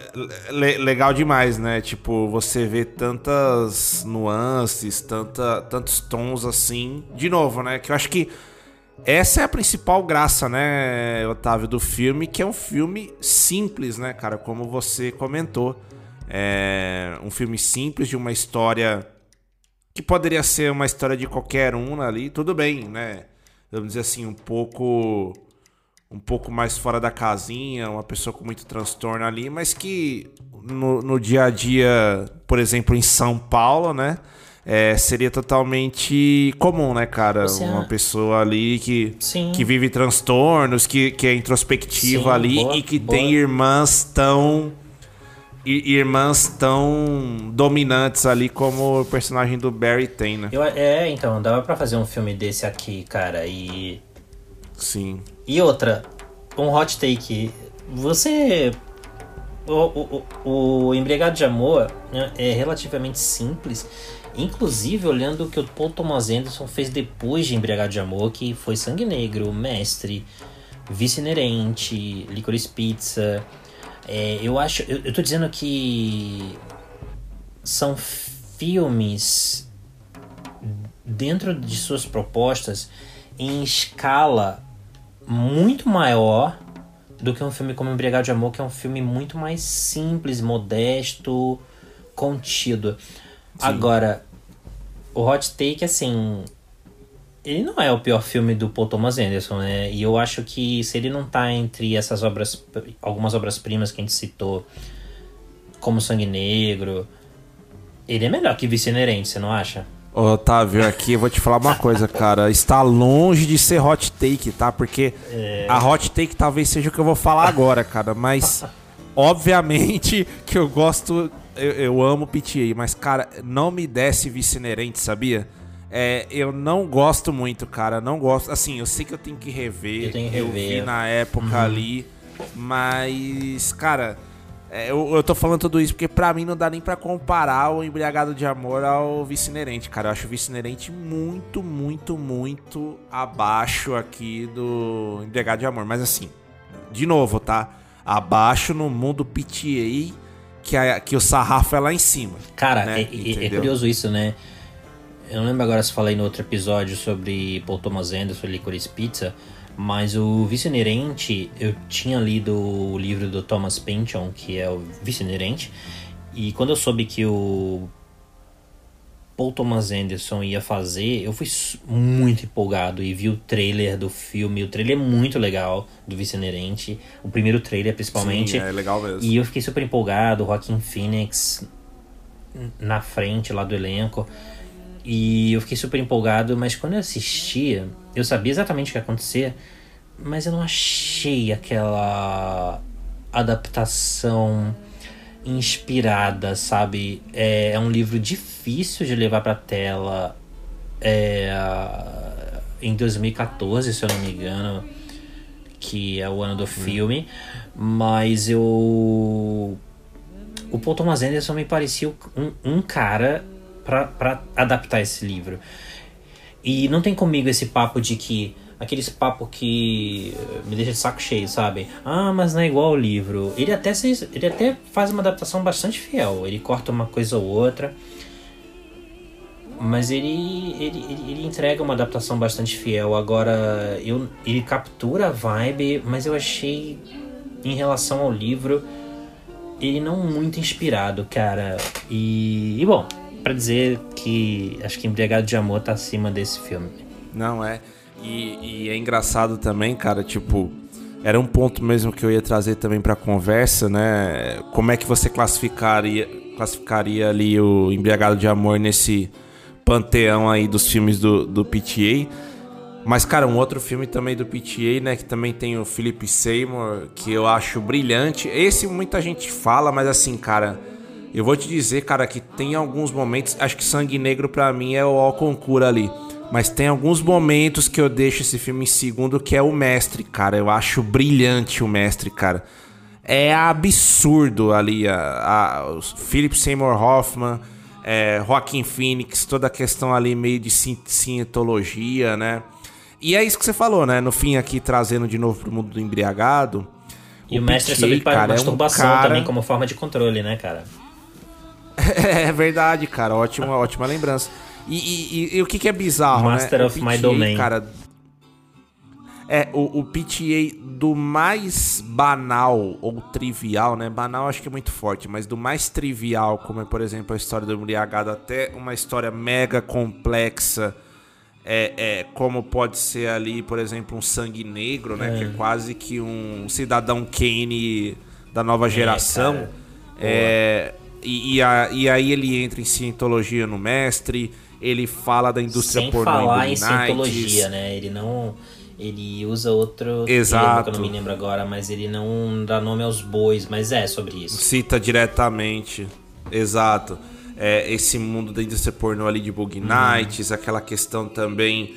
le- legal demais, né? Tipo, você vê tantas nuances, tanta, tantos tons assim. De novo, né? Que eu acho que essa é a principal graça, né, Otávio, do filme, que é um filme simples, né, cara? Como você comentou. É um filme simples de uma história que poderia ser uma história de qualquer um ali, tudo bem, né? Vamos dizer assim, um pouco um pouco mais fora da casinha, uma pessoa com muito transtorno ali, mas que no, no dia a dia, por exemplo, em São Paulo, né? é, seria totalmente comum, né, cara? Você uma é- pessoa ali que, Sim. que vive transtornos, que, que é introspectiva Sim, ali boa- e que boa. tem irmãs tão irmãs tão dominantes ali como o personagem do Barry tem, né? Eu, é, então, dava pra fazer um filme desse aqui, cara. E. Sim. E outra, um hot take. Você. O, o, o, o Embriagado de Amor né, é relativamente simples. Inclusive, olhando o que o Paul Thomas Anderson fez depois de Embriagado de Amor, que foi Sangue Negro, Mestre, Vice Inerente, Licorice Pizza. É, eu acho. Eu, eu tô dizendo que. São filmes dentro de suas propostas em escala muito maior do que um filme como Embriagado de Amor, que é um filme muito mais simples, modesto, contido. Agora, o Hot Take, assim. Ele não é o pior filme do Paul Thomas Anderson, né? E eu acho que se ele não tá entre essas obras. Algumas obras-primas que a gente citou, como Sangue Negro, ele é melhor que Vice Inerente, você não acha? Ô, Otávio, aqui eu vou te falar uma coisa, cara. Está longe de ser hot take, tá? Porque a hot take talvez seja o que eu vou falar agora, cara. Mas, obviamente, que eu gosto. Eu, eu amo PTA, mas, cara, não me desce vice-inerente, sabia? É, eu não gosto muito, cara. Não gosto. Assim, eu sei que eu tenho que rever. Eu tenho que rever. vi na época ali. Mas, cara. É, eu, eu tô falando tudo isso porque pra mim não dá nem pra comparar o Embriagado de Amor ao Vice-Inerente, cara. Eu acho o Vice-Inerente muito, muito, muito abaixo aqui do Embriagado de Amor. Mas assim, de novo, tá? Abaixo no mundo PTA, que, a, que o sarrafo é lá em cima. Cara, né? é, é- é curioso isso, né? Eu não lembro agora se falei no outro episódio sobre Paul Thomas Anderson e Licorice Pizza, mas o Vice Inerente, eu tinha lido o livro do Thomas Pynchon, que é o Vice Inerente, e quando eu soube que o Paul Thomas Anderson ia fazer, eu fui muito empolgado e vi o trailer do filme. O trailer é muito legal do Vice Inerente, o primeiro trailer principalmente. Sim, é legal mesmo. E eu fiquei super empolgado, o Joaquin Phoenix na frente lá do elenco. E eu fiquei super empolgado, mas quando eu assistia, eu sabia exatamente o que ia acontecer, mas eu não achei aquela adaptação inspirada, sabe? É, é um livro difícil de levar pra tela. É, em 2014, se eu não me engano, que é o ano do filme, mas eu o Paul Thomas Anderson me parecia um, um cara pra adaptar esse livro. E não tem comigo esse papo de que. Aqueles papo que eh, me deixa de saco cheio, sabe? Ah, mas não é igual ao livro. Ele até, se- ele até faz uma adaptação bastante fiel. Ele corta uma coisa ou outra. Mas ele, ele, ele, ele entrega uma adaptação bastante fiel. Agora, eu, ele captura a vibe, mas eu achei, em relação ao livro, ele não muito inspirado, cara. E, e bom, pra dizer que acho que Embriagado de Amor tá acima desse filme. Não é. E, e é engraçado também, cara, tipo, era um ponto mesmo que eu ia trazer também pra conversa, né? Como é que você classificaria, classificaria ali o Embriagado de Amor nesse panteão aí dos filmes do, do PTA? Mas, cara, um outro filme também do PTA, né? Que também tem o Philip Seymour, que eu acho brilhante. Esse muita gente fala, mas assim, cara, eu vou te dizer, cara, que tem alguns momentos. Acho que Sangue Negro pra mim é o Alconcura ali. Mas tem alguns momentos que eu deixo esse filme em segundo, que é o Mestre, cara. Eu acho brilhante o Mestre, cara. É absurdo ali. A, a, o Philip Seymour Hoffman, é, Phoenix, toda a questão ali meio de cientologia, né? E é isso que você falou, né? No fim, aqui trazendo de novo pro mundo do embriagado. E o, mestre é PTA, sobre cara, é um masturbação cara- também como forma de controle, né, cara? É verdade, cara. Ótima, ótima lembrança. E, e- e- o que, que é bizarro, Master né? of o my domain. Cara, é, o, o PTA do mais banal ou trivial, né? Banal acho que é muito forte, mas do mais trivial, como é, por exemplo, a história do embriagado, até uma história mega complexa, é, é, como pode ser ali, por exemplo, um sangue negro, né? Que é quase que um cidadão Kane da nova geração. cara. É, e, e a- e aí ele entra em cientologia no mestre, ele fala da indústria Sem pornô falar em cientologia, né? Ele não. Ele usa outro Exato. termo que eu não me lembro agora, mas ele não dá nome aos bois, mas é sobre isso. Cita diretamente. Exato. É, esse mundo da indústria pornô ali de Boogie Nights, aquela questão também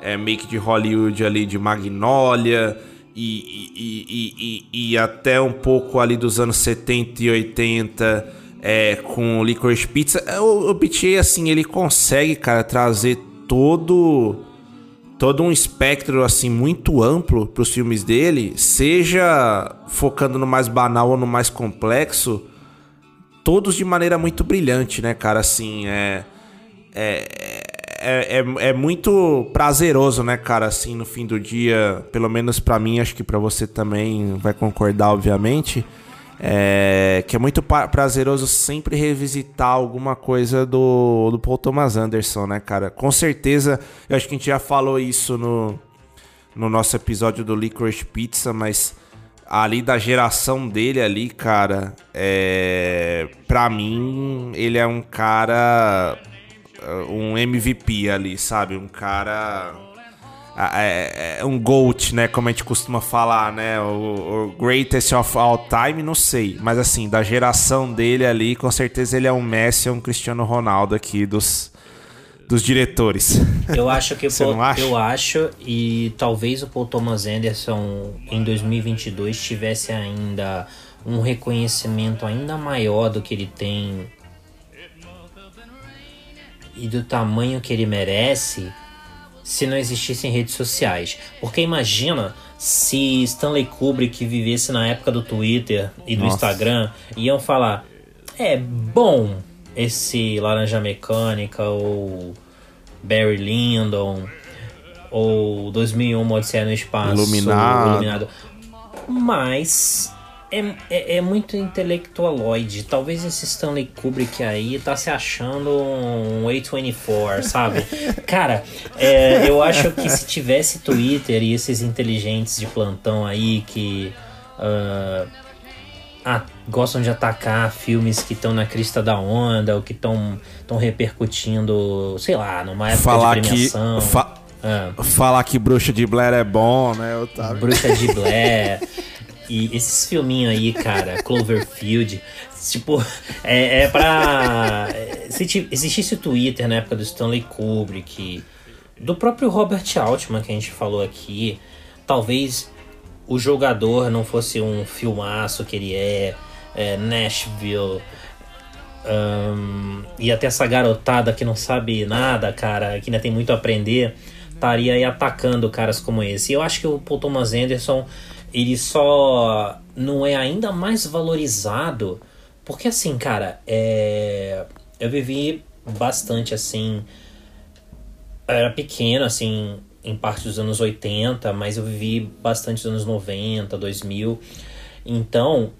é, meio que de Hollywood ali de Magnolia. E, e, e, e, e até um pouco ali dos anos 70 e 80 é, com o Licorice Pizza. O, o assim, ele consegue, cara, trazer todo todo um espectro assim muito amplo para os filmes dele, seja focando no mais banal ou no mais complexo, todos de maneira muito brilhante, né, cara? Assim, é é, é, é, é muito prazeroso, né, cara? Assim, no fim do dia, pelo menos pra mim, acho que pra você também vai concordar, obviamente. É, que é muito prazeroso sempre revisitar alguma coisa do, do Paul Thomas Anderson, né, cara? Com certeza, eu acho que a gente já falou isso no, no nosso episódio do Licorice Pizza, mas ali da geração dele ali, cara, é, pra mim, ele é um cara, um MVP ali, sabe? Um cara é, é, um GOAT, né? Como a gente costuma falar, né? O, o, greatest of all time, não sei. Mas assim, da geração dele ali, com certeza ele é um Messi, um Cristiano Ronaldo aqui dos, dos diretores. Eu acho que [laughs] Você Paul, não acha? eu acho e talvez o Paul Thomas Anderson em 2022 tivesse ainda um reconhecimento ainda maior do que ele tem e do tamanho que ele merece se não existissem redes sociais. Porque imagina se Stanley Kubrick vivesse na época do Twitter e do Nossa. Instagram, iam falar: é bom esse Laranja Mecânica ou Barry Lyndon ou 2001 Odisseia no Espaço Iluminado. Iluminado. Mas é, é, é, muito intelectualoide. Talvez esse Stanley Kubrick aí tá se achando um A24, sabe? [laughs] Cara, é, eu acho que se tivesse Twitter e esses inteligentes de plantão aí que uh, ah, gostam de atacar filmes que estão na crista da onda ou que estão repercutindo, sei lá, numa época Falar de premiação. Que, fa ah. Falar que Bruxa de Blair é bom, né, Otávio? Bruxa de Blair. [laughs] E esses filminhos aí, cara, [laughs] Cloverfield, tipo, é, é pra. Se existisse o Twitter na época do Stanley Kubrick, do próprio Robert Altman que a gente falou aqui, talvez o jogador não fosse um filmaço que ele é, é Nashville. Um, e até essa garotada que não sabe nada, cara, que ainda tem muito a aprender, estaria aí atacando caras como esse. E eu acho que o Paul Thomas Anderson ele só não é ainda mais valorizado porque assim, cara, é... eu vivi bastante assim. Eu era pequeno, assim, em parte dos anos 80, mas eu vivi bastante dos anos 90, 2000. Então,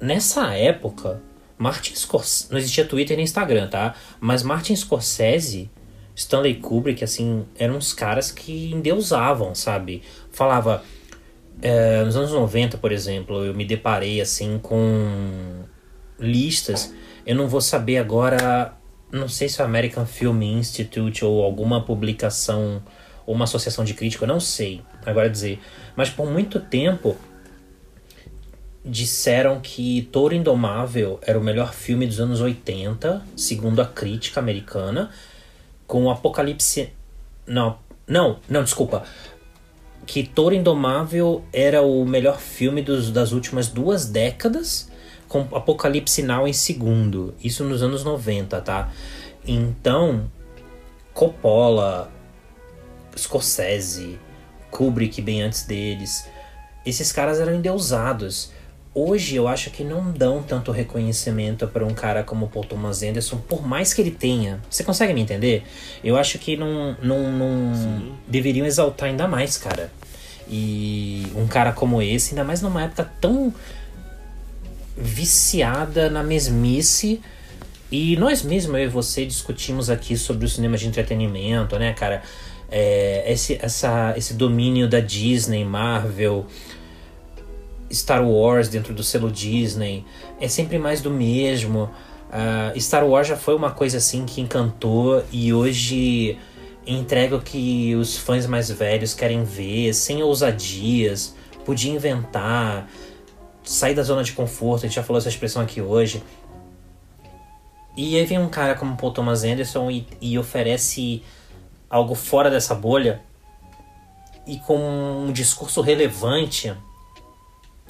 nessa época, Martin Scorsese. Não existia Twitter nem Instagram, tá? Mas Martin Scorsese, Stanley Kubrick, assim, eram uns caras que endeusavam, sabe? Falava é, nos anos 90, por exemplo, eu me deparei assim com listas. Eu não vou saber agora, não sei se é o American Film Institute ou alguma publicação ou uma associação de crítica, eu não sei agora dizer. Mas por muito tempo disseram que Touro Indomável era o melhor filme dos anos 80, segundo a crítica americana, com Apocalipse. Não, não, não, desculpa que Toro Indomável era o melhor filme dos, das últimas duas décadas, com Apocalipse Now em segundo. Isso nos anos 90, tá? Então, Coppola, Scorsese, Kubrick bem antes deles, esses caras eram endeusados. Hoje eu acho que não dão tanto reconhecimento para um cara como Paul Thomas Anderson, por mais que ele tenha. Você consegue me entender? Eu acho que não, não, não deveriam exaltar ainda mais, cara. E um cara como esse, ainda mais numa época tão viciada na mesmice. E nós mesmos, eu e você, discutimos aqui sobre o cinema de entretenimento, né, cara? É, esse, essa, esse domínio da Disney, Marvel, Star Wars dentro do selo Disney é sempre mais do mesmo. Uh, Star Wars já foi uma coisa assim que encantou e hoje entrega o que os fãs mais velhos querem ver, sem ousadias, podia inventar, sair da zona de conforto, a gente já falou essa expressão aqui hoje. E aí vem um cara como Paul Thomas Anderson e, e oferece algo fora dessa bolha e com um discurso relevante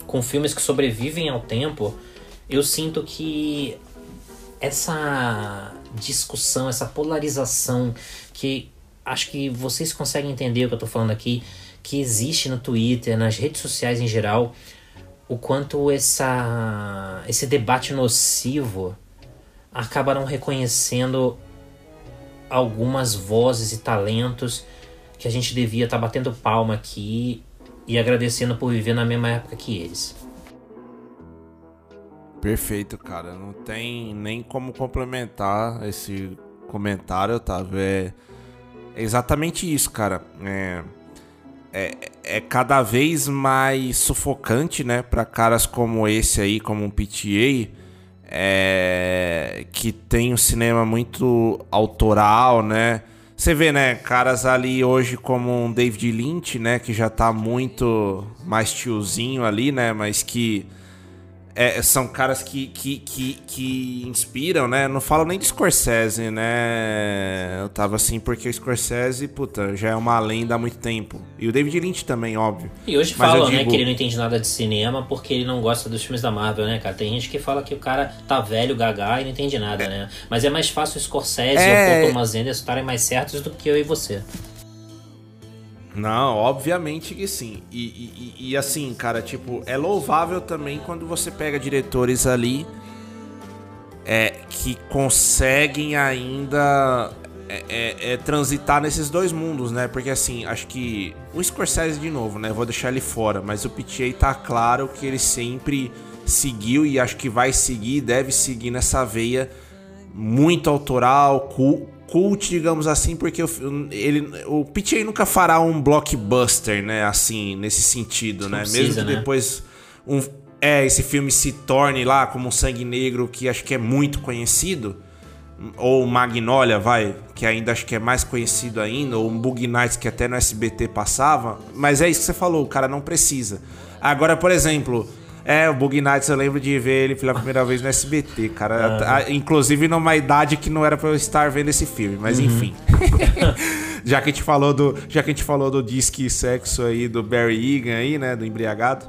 com filmes que sobrevivem ao tempo, eu sinto que essa discussão, essa polarização que acho que vocês conseguem entender o que eu tô falando aqui, que existe no Twitter, nas redes sociais em geral, o quanto essa, esse debate nocivo acaba não reconhecendo algumas vozes e talentos que a gente devia estar tá batendo palma aqui e agradecendo por viver na mesma época que eles. Perfeito, cara. Não tem nem como complementar esse comentário, Otávio. É exatamente isso, cara. É, é, é cada vez mais sufocante, né, para caras como esse aí, como um PTA, é, que tem um cinema muito autoral, né? Você vê, né, caras ali hoje como um David Lynch, né, que já tá muito mais tiozinho ali, né, mas que é, são caras que, que, que, que, inspiram, né? Não falo nem de Scorsese, né? Eu tava assim porque o Scorsese, puta, já é uma lenda há muito tempo. E o David Lynch também, óbvio. E hoje Mas falam, né, digo... né, que ele não entende nada de cinema porque ele não gosta dos filmes da Marvel, né, cara? Tem gente que fala que o cara tá velho, gaga e não entende nada, é. né? Mas é mais fácil o Scorsese é... ou o Thomas Anderson estarem mais certos do que eu e você. Não, obviamente que sim. E, e, e, assim, cara, tipo, é louvável também quando você pega diretores ali é, que conseguem ainda é, é, é, transitar nesses dois mundos, né? Porque assim, acho que o Scorsese de novo, né? Vou deixar ele fora, mas o PTA tá claro que ele sempre seguiu e acho que vai seguir, deve seguir nessa veia muito autoral, cult, digamos assim, porque o, ele, o PTA nunca fará um blockbuster, né? Assim, nesse sentido, né? Precisa, Mesmo que né? depois um, é, esse filme se torne lá como um Sangue Negro, que acho que é muito conhecido, ou Magnolia, vai, que ainda acho que é mais conhecido ainda, ou um Bug Nights que até no SBT passava, mas é isso que você falou, o cara não precisa. Agora, por exemplo, é, o Bug Nights eu lembro de ver ele pela primeira vez no SBT, cara. Inclusive numa idade que não era pra eu estar vendo esse filme, mas uhum. enfim. [laughs] já que a gente falou do, já que a gente falou do disque sexo aí do Barry Egan aí, né, do embriagado.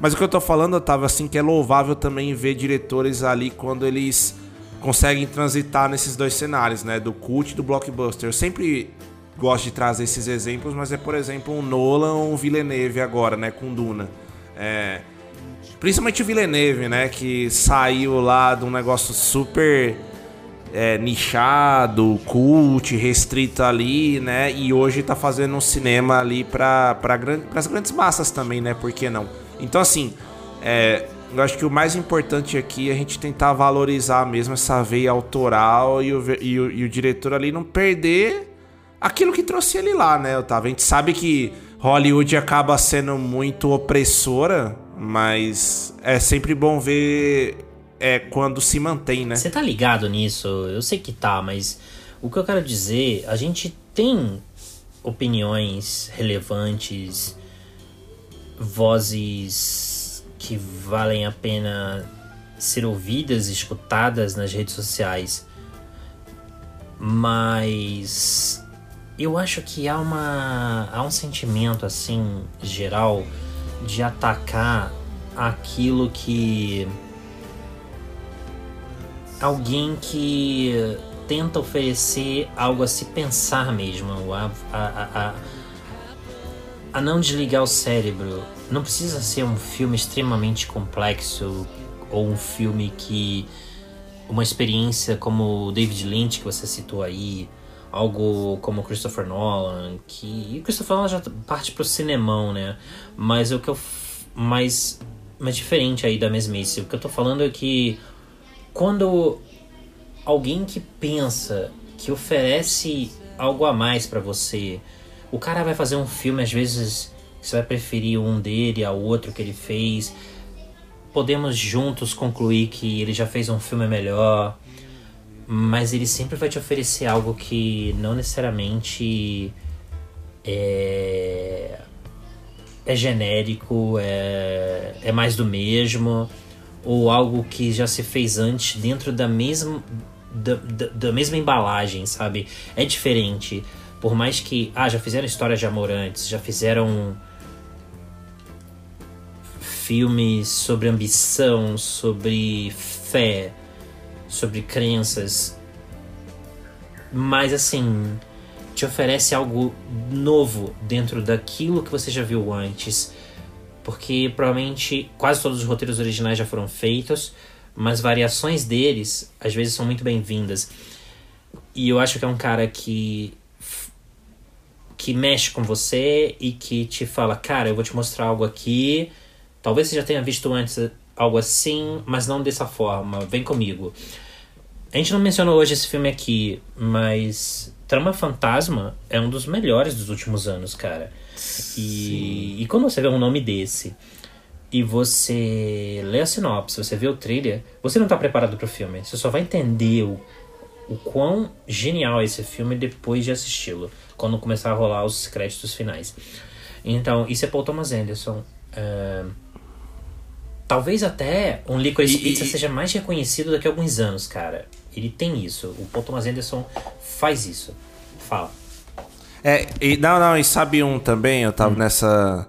Mas o que eu tô falando, tava assim que é louvável também ver diretores ali quando eles conseguem transitar nesses dois cenários, né, do cult e do blockbuster. Eu sempre gosto de trazer esses exemplos, mas é por exemplo um Nolan ou um Villeneuve agora, né, com Duna. É, Principalmente o Villeneuve, né? Que saiu lá de um negócio super é, nichado, cult, restrito ali, né? E hoje tá fazendo um cinema ali para pra as grandes massas também, né? Por que não? Então, assim, é, eu acho que o mais importante aqui é a gente tentar valorizar mesmo essa veia autoral e o, e o, e o diretor ali não perder aquilo que trouxe ele lá, né, Otávio? A gente sabe que Hollywood acaba sendo muito opressora mas é sempre bom ver é, quando se mantém, né? Você tá ligado nisso? Eu sei que tá, mas o que eu quero dizer, a gente tem opiniões relevantes, vozes que valem a pena ser ouvidas, escutadas nas redes sociais. Mas eu acho que há uma há um sentimento assim geral de atacar aquilo que alguém que tenta oferecer algo a se pensar mesmo, a, a, a, a não desligar o cérebro. Não precisa ser um filme extremamente complexo ou um filme que uma experiência como o David Lynch que você citou aí, algo como Christopher Nolan, que Christopher Nolan já parte pro cinemão, né? Mas o que eu mais mais diferente aí da mesmice. O que eu tô falando é que quando alguém que pensa, que oferece algo a mais para você, o cara vai fazer um filme às vezes você vai preferir um dele ao outro que ele fez. Podemos juntos concluir que ele já fez um filme melhor mas ele sempre vai te oferecer algo que não necessariamente é, é genérico, é, é mais do mesmo, ou algo que já se fez antes dentro da mesma, da, da, da mesma embalagem, sabe? É diferente. Por mais que. Ah, já fizeram histórias de amor antes, já fizeram filmes sobre ambição, sobre fé, sobre crenças. Mas assim, te oferece algo novo dentro daquilo que você já viu antes. Porque provavelmente quase todos os roteiros originais já foram feitos, mas variações deles às vezes são muito bem-vindas. E eu acho que é um cara que que mexe com você e que te fala, cara, eu vou te mostrar algo aqui. Talvez você já tenha visto antes algo assim, mas não dessa forma. Vem comigo. A gente não mencionou hoje esse filme aqui, mas Trama Fantasma é um dos melhores dos últimos anos, cara. E, e quando você vê um nome desse e você lê a sinopse, você vê o trailer, você não tá preparado pro filme. Você só vai entender o, o quão genial é esse filme depois de assisti-lo, quando começar a rolar os créditos finais. Então, isso é Paul Thomas Anderson. Uh, talvez até um Licorice E- Pizza e- seja mais reconhecido daqui a alguns anos, cara. Ele tem isso. O Paul Thomas Anderson faz isso. Fala. É, e, não, não, e sabe um também, eu Hum. tava nessa,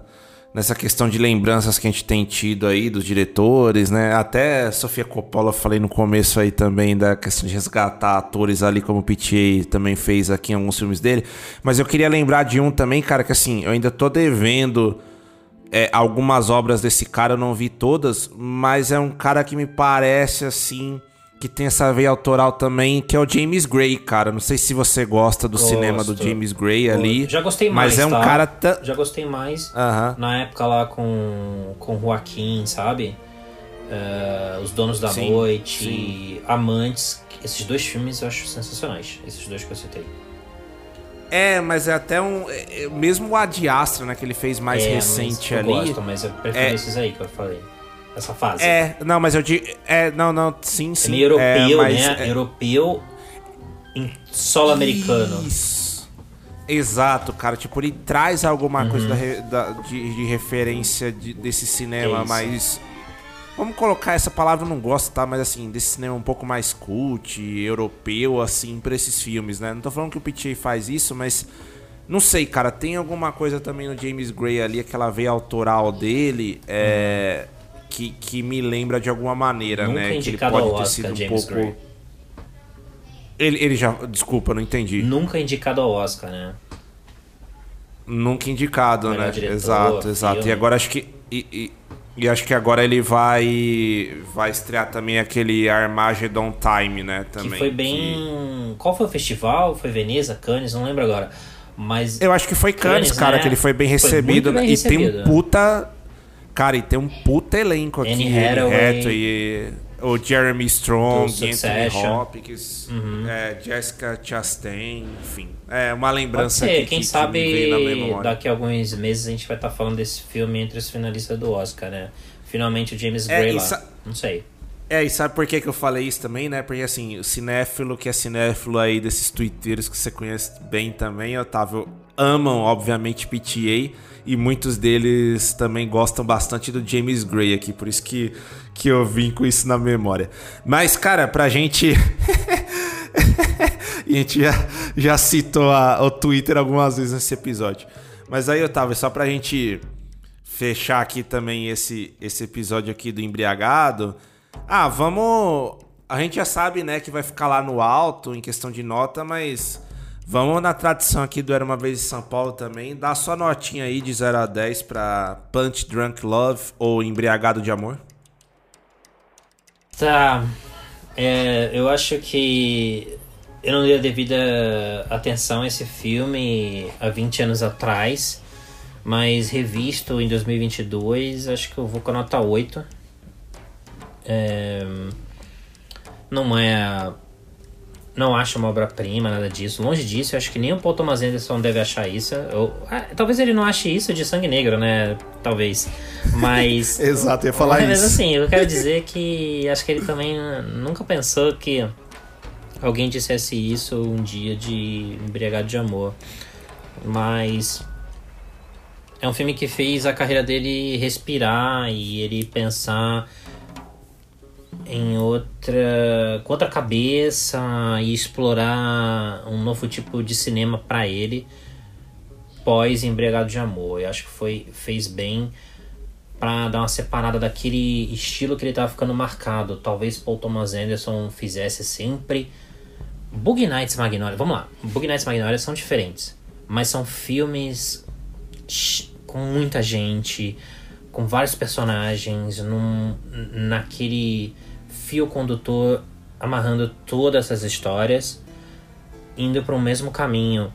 nessa questão de lembranças que a gente tem tido aí dos diretores, né? Até Sofia Coppola, falei no começo aí também da questão de resgatar atores ali, como o PTA também fez aqui em alguns filmes dele. Mas eu queria lembrar de um também, cara, que assim, eu ainda tô devendo é, algumas obras desse cara, eu não vi todas, mas é um cara que me parece assim. Que tem essa veia autoral também, que é o James Gray, cara. Não sei se você gosta do cinema do Gosto. James Gray ali. Já gostei mais, Mas é um tá? cara. ta- Já gostei mais. Aham. Na época lá com, com Joaquim, sabe? Eh, Os Donos da Sim, Noite, sim. Amantes. Esses dois filmes eu acho sensacionais. Esses dois que eu citei. É, mas é até um. é- é- mesmo o Ad Astra, né, que ele fez mais É, recente mas eu ali. gosto, mas eu prefiro é- esses aí que eu falei. Essa fase. É, não, mas eu digo. É, não, não, sim, É sim. meio europeu, mas né? é- Europeu em solo americano. Isso. Exato, cara. Tipo, ele traz alguma coisa da da- de, de referência de- desse cinema Uhum. É mais. Vamos colocar essa palavra, eu não gosto, tá? Mas assim, desse cinema um pouco mais cult, europeu, assim, pra esses filmes, né? Não tô falando que o PTA faz isso, mas. Não sei, cara. Tem alguma coisa também no James Gray ali, aquela veia autoral dele, é. Que, que me lembra de alguma maneira, Nunca né? Que ele pode ter Oscar, sido um James pouco. Gray. Ele, ele já. Desculpa, não entendi. Nunca indicado ao Oscar, né? Nunca indicado, Melhor né? diretor, exato, exato. filme. E agora acho que. E, e- e acho que agora ele vai. Vai estrear também aquele Armageddon Time, né? Também. que foi bem. Qual foi o festival? Foi Veneza, Cannes? Não lembro agora. Mas. Eu acho que foi Cannes, Cannes, cara, né? que ele foi bem Foi recebido. muito bem né? e tem recebido. um puta. Cara, e tem um puta elenco aqui. Anne Hathaway. Hathaway, o Jeremy Strong, Anthony Succession. Uhum. Hopkins, é, Jessica Chastain, enfim. É uma Pode lembrança ser, aqui quem que, que sabe memória. daqui a alguns meses a gente vai estar falando desse filme entre os finalistas do Oscar, né? Finalmente o James É, Gray lá. sa- Não sei. É, e sabe por que, que eu falei isso também, né? Porque assim, o cinéfilo que é cinéfilo aí desses twitteiros que você conhece bem também, Otávio, amam, obviamente, PTA. E muitos deles também gostam bastante do James Gray aqui, por isso que, que eu vim com isso na memória. Mas, cara, pra gente. [laughs] a gente já, já citou a- o Twitter algumas vezes nesse episódio. Mas aí, Otávio, só pra gente fechar aqui também esse, esse episódio aqui do Embriagado. Ah, vamos. A gente já sabe, né, que vai ficar lá no alto em questão de nota, mas vamos na tradição aqui do Era uma Vez em São Paulo também. Dá sua notinha aí de 0 a 10 pra Punch Drunk Love ou Embriagado de Amor. Tá. É, eu acho que eu não dei a devida atenção a esse filme há 20 anos atrás, mas revisto em 2022, acho que eu vou com a nota 8. É, não é. Não acho uma obra-prima, nada disso. Longe disso, eu acho que nem o Paul Thomas Anderson deve achar isso. Ou, ah, talvez ele não ache isso de sangue negro, né? Talvez. Mas. [laughs] Exato, ia falar [laughs] Mas isso. assim, eu quero dizer que acho que ele também nunca pensou que alguém dissesse isso um dia de embriagado de amor. Mas é um filme que fez a carreira dele respirar e ele pensar em outra com outra cabeça e explorar um novo tipo de cinema para ele pós embriagado de amor. Eu acho que foi fez bem pra dar uma separada daquele estilo que ele tava ficando marcado. Talvez Paul Thomas Anderson fizesse sempre. Boogie Nights Magnolia, vamos lá. Boogie Nights Magnolia são diferentes, mas são filmes com muita gente, com vários personagens, num, naquele fio condutor amarrando todas essas histórias, indo para o mesmo caminho.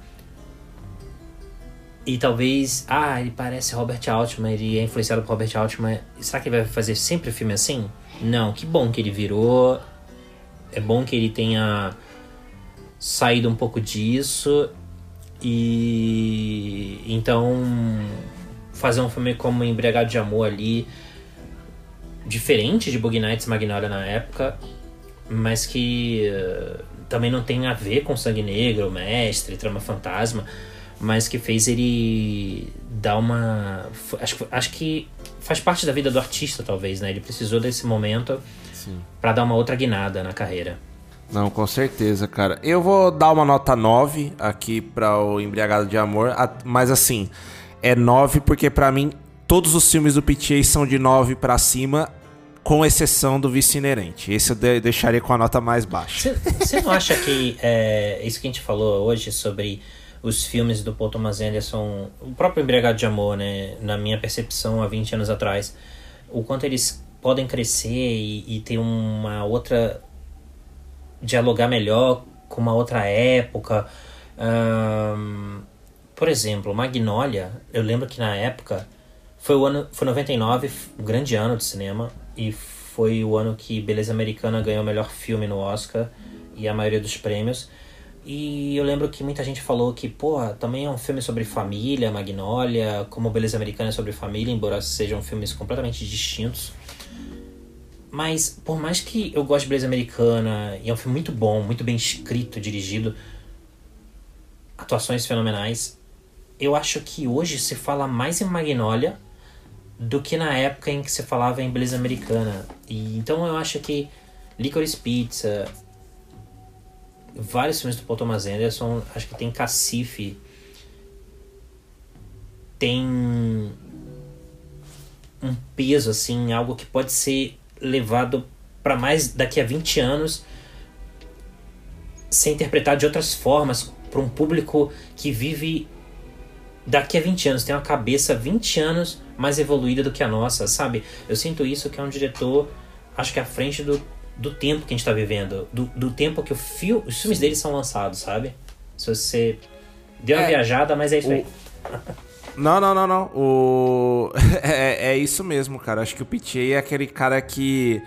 E talvez, ah, ele parece Robert Altman, ele é influenciado por Robert Altman. Será que ele vai fazer sempre filme assim? Não, que bom que ele virou. É bom que ele tenha saído um pouco disso. E então fazer um filme como Embriagado de Amor ali, diferente de Bug Nights Magnolia na época, mas que uh, também não tem a ver com Sangue Negro, Mestre, Trama Fantasma, mas que fez ele dar uma. Acho, acho que faz parte da vida do artista, talvez, né? Ele precisou desse momento para dar uma outra guinada na carreira. Não, com certeza, cara. Eu vou dar uma nota 9 aqui para o Embriagado de Amor, mas assim, é 9 porque para mim todos os filmes do PTA são de 9 para cima, com exceção do Vice Inerente. Esse eu de deixaria com a nota mais baixa. Você não acha que é, isso que a gente falou hoje sobre os filmes do Paul Thomas Anderson, o próprio Embriagado de Amor, né, na minha percepção há 20 anos atrás, o quanto eles podem crescer e, e ter uma outra dialogar melhor com uma outra época. Um, por exemplo, Magnolia, eu lembro que na época foi o ano foi 99, um grande ano de cinema e foi o ano que Beleza Americana ganhou o melhor filme no Oscar e a maioria dos prêmios. E eu lembro que muita gente falou que, porra, também é um filme sobre família, Magnolia, como Beleza Americana é sobre família, embora sejam filmes completamente distintos. Mas, por mais que eu goste de Beleza Americana, e é um filme muito bom, muito bem escrito, dirigido, atuações fenomenais, eu acho que hoje se fala mais em Magnolia do que na época em que se falava em Beleza Americana. E, então eu acho que Licorice Pizza, vários filmes do Paul Thomas Anderson, acho que tem Cacife, tem um peso, assim, algo que pode ser levado para mais daqui a 20 anos ser interpretado de outras formas para um público que vive daqui a 20 anos, tem uma cabeça 20 anos mais evoluída do que a nossa, sabe? Eu sinto isso que é um diretor, acho que à frente do, do tempo que a gente está vivendo, do, do tempo que o fio, os filmes dele são lançados, sabe? Se você deu uma é, viajada, mas é isso o... aí. [laughs] Não, não, não, não. O... [laughs] é, é isso mesmo, cara. Acho que o PTA é aquele cara que.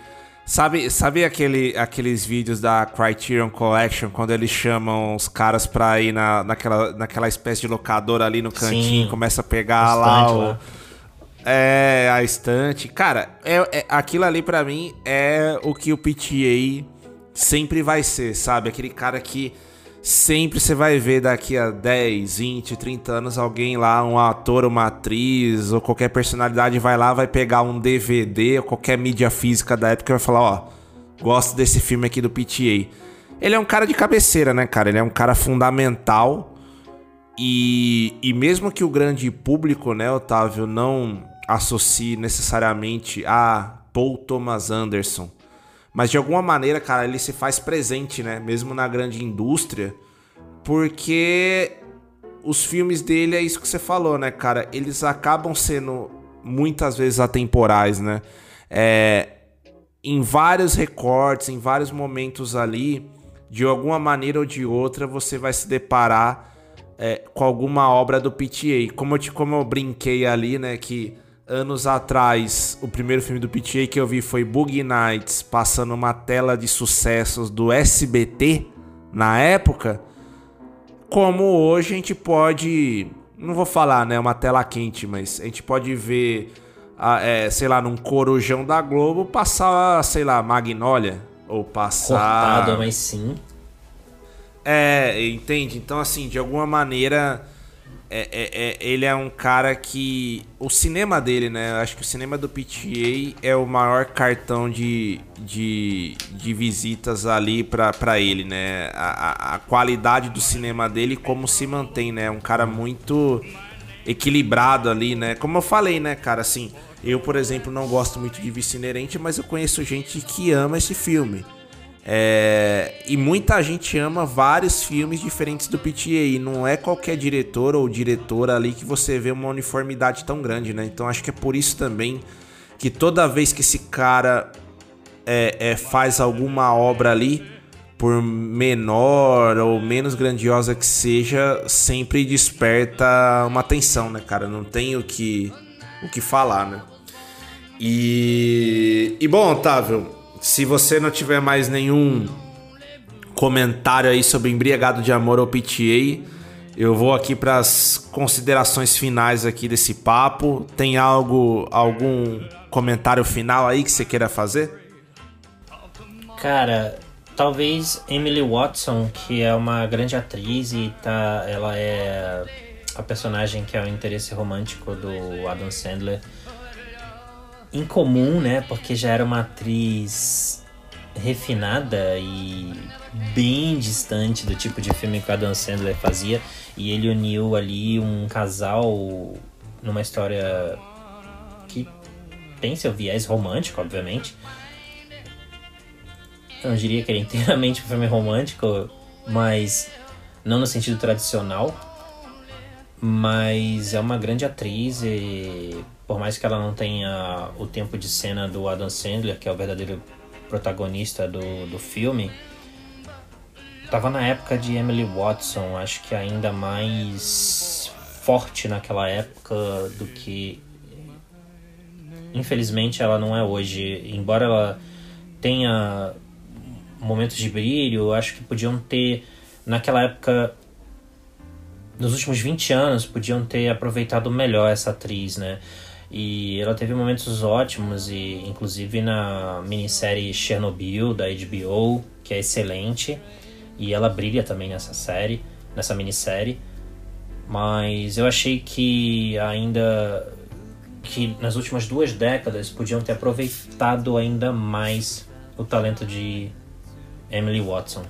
Sabe, sabe aquele, aqueles vídeos da Criterion Collection, quando eles chamam os caras pra ir na, naquela, naquela espécie de locadora ali no cantinho, Sim. começa a pegar lá o. Lá. É, a estante. Cara, é, é, aquilo ali para mim é o que o PTA sempre vai ser, sabe? Aquele cara que sempre você vai ver daqui a 10, 20, 30 anos alguém lá, um ator, uma atriz ou qualquer personalidade vai lá, vai pegar um DVD ou qualquer mídia física da época e vai falar, ó, gosto desse filme aqui do PTA. Ele é um cara de cabeceira, né, cara? Ele é um cara fundamental e, e mesmo que o grande público, né, Otávio, não associe necessariamente a Paul Thomas Anderson mas de alguma maneira, cara, ele se faz presente, né? Mesmo na grande indústria. Porque os filmes dele é isso que você falou, né, cara? Eles acabam sendo muitas vezes atemporais, né? É, em vários recortes, em vários momentos ali, de alguma maneira ou de outra, você vai se deparar é, com alguma obra do PTA. Como eu, te, como eu brinquei ali, né, que anos atrás, o primeiro filme do PTA que eu vi foi Boogie Nights, passando uma tela de sucessos do SBT na época. Como hoje a gente pode, não vou falar, né, uma tela quente, mas a gente pode ver, é, sei lá, num corujão da Globo passar, sei lá, Magnolia ou passar. Cortado, mas sim. É, entende? Então, assim, de alguma maneira é, é, é, ele é um cara que. O cinema dele, né? Acho que o cinema do PTA é o maior cartão de, de, de visitas ali para ele, né? A, a, qualidade do cinema dele, como se mantém, né? Um cara muito equilibrado ali, né? Como eu falei, né, cara? Assim, eu, por exemplo, não gosto muito de Vice Inerente, mas eu conheço gente que ama esse filme. É, e muita gente ama vários filmes diferentes do PTA. E não é qualquer diretor ou diretora ali que você vê uma uniformidade tão grande, né? Então acho que é por isso também que toda vez que esse cara é, é, faz alguma obra ali, por menor ou menos grandiosa que seja, sempre desperta uma atenção, né, cara? Não tem o que, o que falar, né? E, e bom, Otávio, se você não tiver mais nenhum comentário aí sobre Embriagado de Amor ou PTA, eu vou aqui para as considerações finais aqui desse papo. Tem algo, algum comentário final aí que você queira fazer? Cara, talvez Emily Watson, que é uma grande atriz e tá, ela é a personagem que é o interesse romântico do Adam Sandler incomum, né? Porque já era uma atriz refinada e bem distante do tipo de filme que o Adam Sandler fazia. E ele uniu ali um casal numa história que tem seu viés romântico, obviamente. Eu não diria que ele é inteiramente um filme romântico, mas não no sentido tradicional. Mas é uma grande atriz e por mais que ela não tenha o tempo de cena do Adam Sandler, que é o verdadeiro protagonista do, do filme, tava na época de Emily Watson, acho que ainda mais forte naquela época do que infelizmente ela não é hoje. Embora ela tenha momentos de brilho, acho que podiam ter naquela época nos últimos 20 anos podiam ter aproveitado melhor essa atriz, né? E ela teve momentos ótimos, e inclusive na minissérie Chernobyl da HBO, que é excelente. E ela brilha também nessa série, nessa minissérie. Mas eu achei que ainda que nas últimas duas décadas podiam ter aproveitado ainda mais o talento de Emily Watson.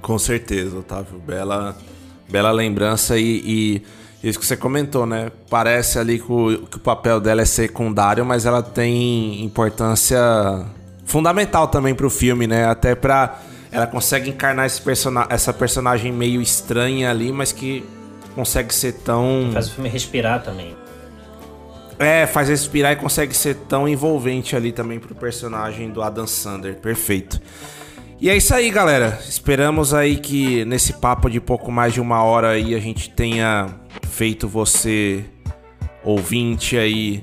Com certeza, Otávio. Bela, bela lembrança e, e isso que você comentou, né? Parece ali que o, que o papel dela é secundário, mas ela tem importância fundamental também pro filme, né? Até pra. Ela consegue encarnar esse persona essa personagem meio estranha ali, mas que consegue ser tão. Faz o filme respirar também. É, faz respirar e consegue ser tão envolvente ali também pro personagem do Adam Sander. Perfeito. E é isso aí, galera. Esperamos aí que nesse papo de pouco mais de uma hora aí a gente tenha feito você ouvinte aí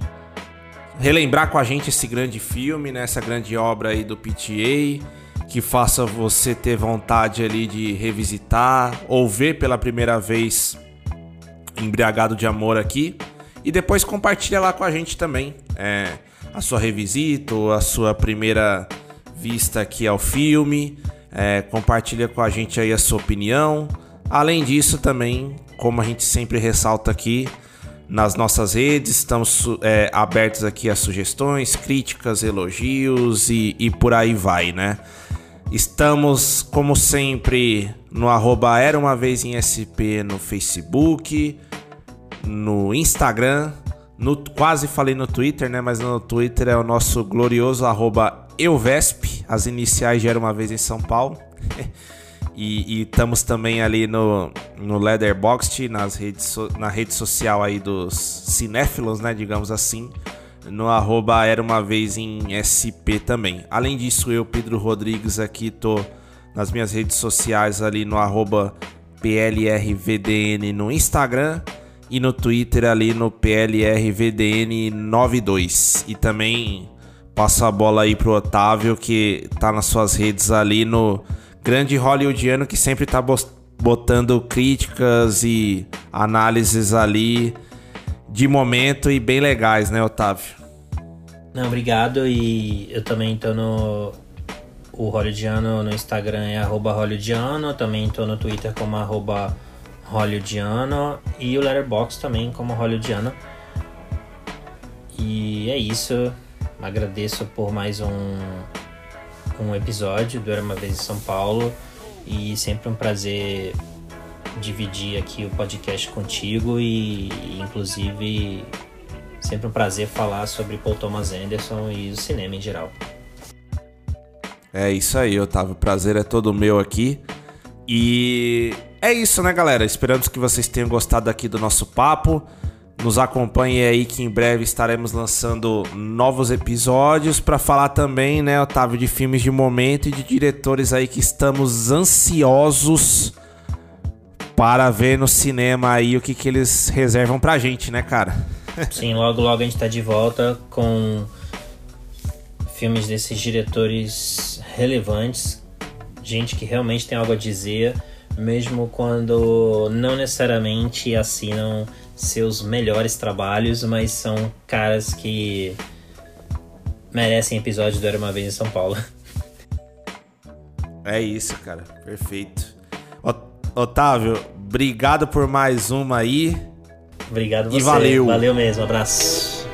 relembrar com a gente esse grande filme, né? Essa grande obra aí do PTA, que faça você ter vontade ali de revisitar ou ver pela primeira vez Embriagado de Amor aqui. E depois compartilha lá com a gente também é, a sua revisita ou a sua primeira vista aqui ao filme. É, compartilha com a gente aí a sua opinião. Além disso, também, como a gente sempre ressalta aqui nas nossas redes, estamos é, abertos aqui a sugestões, críticas, elogios e, e por aí vai, né? Estamos, como sempre, no arroba Era Uma Vez em SP no Facebook, no Instagram, no, quase falei no Twitter, né? Mas no Twitter é o nosso glorioso arroba Euvesp, as iniciais de Era Uma Vez em São Paulo. [laughs] e, estamos também ali no, no Leatherboxd, nas redes, na rede social aí dos cinéfilos, né? Digamos assim. No arroba Era Uma Vez em SP também. Além disso, eu, Pedro Rodrigues, aqui tô nas minhas redes sociais ali no arroba PLRVDN no Instagram e no Twitter ali no PLRVDN92. E também passo a bola aí pro Otávio que tá nas suas redes ali no grande hollywoodiano que sempre tá botando críticas e análises ali de momento e bem legais, né, Otávio? Não, obrigado. E eu também tô no. O Hollywoodiano no Instagram é Hollywoodiano. Também tô no Twitter como arroba Hollywoodiano. E o Letterboxd também como Hollywoodiano. E é isso. Agradeço por mais um, um episódio do Era Uma Vez em São Paulo. E sempre um prazer dividir aqui o podcast contigo e, inclusive, sempre um prazer falar sobre Paul Thomas Anderson e o cinema em geral. É isso aí, Otávio. O prazer é todo meu aqui. E é isso, né, galera? Esperamos que vocês tenham gostado aqui do nosso papo. Nos acompanhe aí que em breve estaremos lançando novos episódios para falar também, né, Otávio, de filmes de momento e de diretores aí que estamos ansiosos para ver no cinema aí o que, que eles reservam pra gente, né, cara? [laughs] Sim, logo logo a gente tá de volta com filmes desses diretores relevantes, gente que realmente tem algo a dizer, mesmo quando não necessariamente assinam seus melhores trabalhos, mas são caras que merecem episódios do Era Uma Vez em São Paulo. [laughs] É isso, cara. Perfeito. Otávio, obrigado por mais uma aí. Obrigado você. E valeu. Valeu mesmo. Abraço.